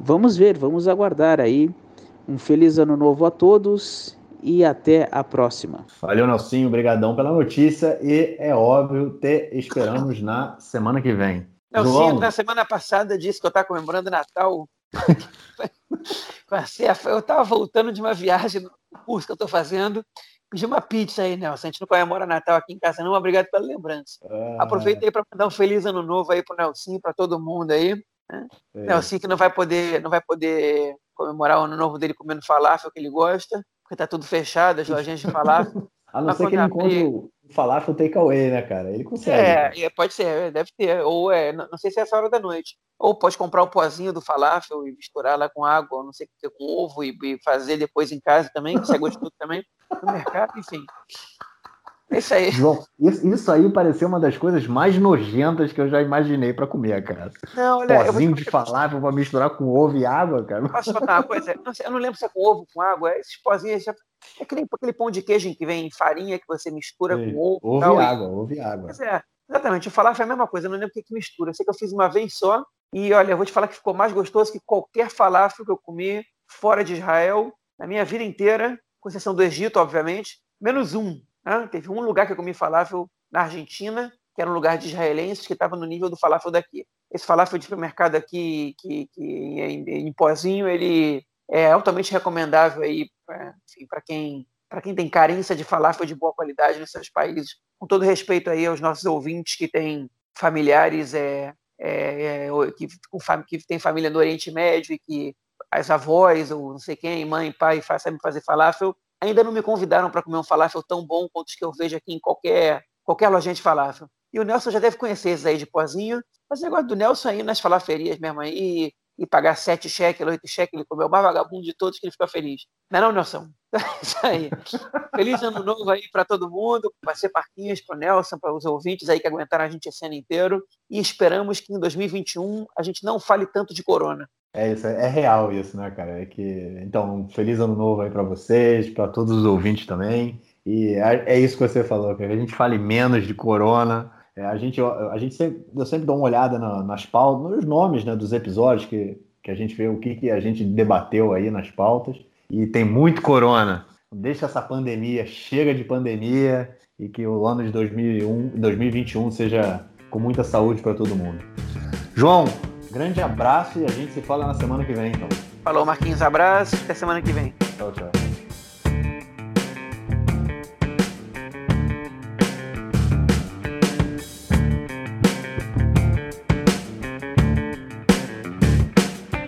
Vamos ver, vamos aguardar aí. Um feliz ano novo a todos e até a próxima. Valeu, Nelsinho, obrigadão pela notícia e é óbvio, te esperamos na semana que vem. Nelsinho, na semana passada disse que eu estava comemorando Natal. eu estava voltando de uma viagem no curso que eu estou fazendo, pedi uma pizza aí, Nelson. A gente não comemora Natal aqui em casa, não. Obrigado pela lembrança. Ah. Aproveitei para mandar um feliz ano novo aí pro Nelson, para todo mundo aí. Né? É. Nelson que não vai poder, não vai poder comemorar o ano novo dele comendo falafel que ele gosta porque tá tudo fechado, as lojinhas de falafel. A não ser que ele encontre, falafel takeaway, né, cara? Ele consegue. É, é, pode ser, deve ter. Ou é, não, não sei se é essa hora da noite. Ou pode comprar o pozinho do falafel e misturar lá com água, não sei o que, com ovo e, e, fazer depois em casa também, que isso é gostoso também, no mercado, enfim. É isso aí. João, isso, isso, aí pareceu uma das coisas mais nojentas que eu já imaginei para comer, cara. Não, olha, Pozinho de falafel para misturar com ovo e água, cara. Posso contar uma coisa? Eu não lembro se é com ovo, com água. Esses pozinhos já... é que nem aquele pão de queijo que vem farinha que você mistura Sim. com ovo. Ovo tal, e água, ovo e água. Mas é, exatamente. O falafel é a mesma coisa, eu não lembro o que, que mistura. Eu sei que eu fiz uma vez só e, olha, eu vou te falar que ficou mais gostoso que qualquer falafel que eu comi fora de Israel, na minha vida inteira, com exceção do Egito, obviamente, menos um. Né? Teve um lugar que eu comi falafel na Argentina, que era um lugar de israelenses que estava no nível do falafel daqui. Esse falafel de supermercado aqui, que, que em, em pozinho, ele é altamente recomendável aí para quem para quem tem carência de falafel de boa qualidade nesses países. Com todo respeito aí aos nossos ouvintes que têm familiares é, é, é, que, que tem família no Oriente Médio e que as avós ou não sei quem, mãe, pai, sabem fazer falafel, ainda não me convidaram para comer um falafel tão bom quanto os que eu vejo aqui em qualquer, qualquer lojinha de falafel. E o Nelson já deve conhecer esses aí de pozinho, mas o negócio do Nelson aí nas falaferias mesmo aí, e pagar sete cheques, oito cheques, ele comeu o mais vagabundo de todos que ele fica feliz. Não é não, Nelson? Isso aí. Feliz ano novo aí para todo mundo, vai ser parquinhos para o Nelson, para os ouvintes aí que aguentaram a gente esse ano inteiro, e esperamos que em 2021 a gente não fale tanto de corona. É isso, é real isso, né, cara? É que então feliz ano novo aí para vocês, para todos os ouvintes também. E é, é, isso que você falou, que a gente fale menos de corona. É, a gente, a gente sempre, eu sempre dou uma olhada na, nas pautas, nos nomes né, dos episódios que, que a gente vê o que, que a gente debateu aí nas pautas. E tem muito corona. Deixa essa pandemia, chega de pandemia e que o ano de 2001, 2021 seja com muita saúde para todo mundo. João, Grande abraço e a gente se fala na semana que vem, então. Falou, Marquinhos. Abraço. Até semana que vem. Tchau, tchau.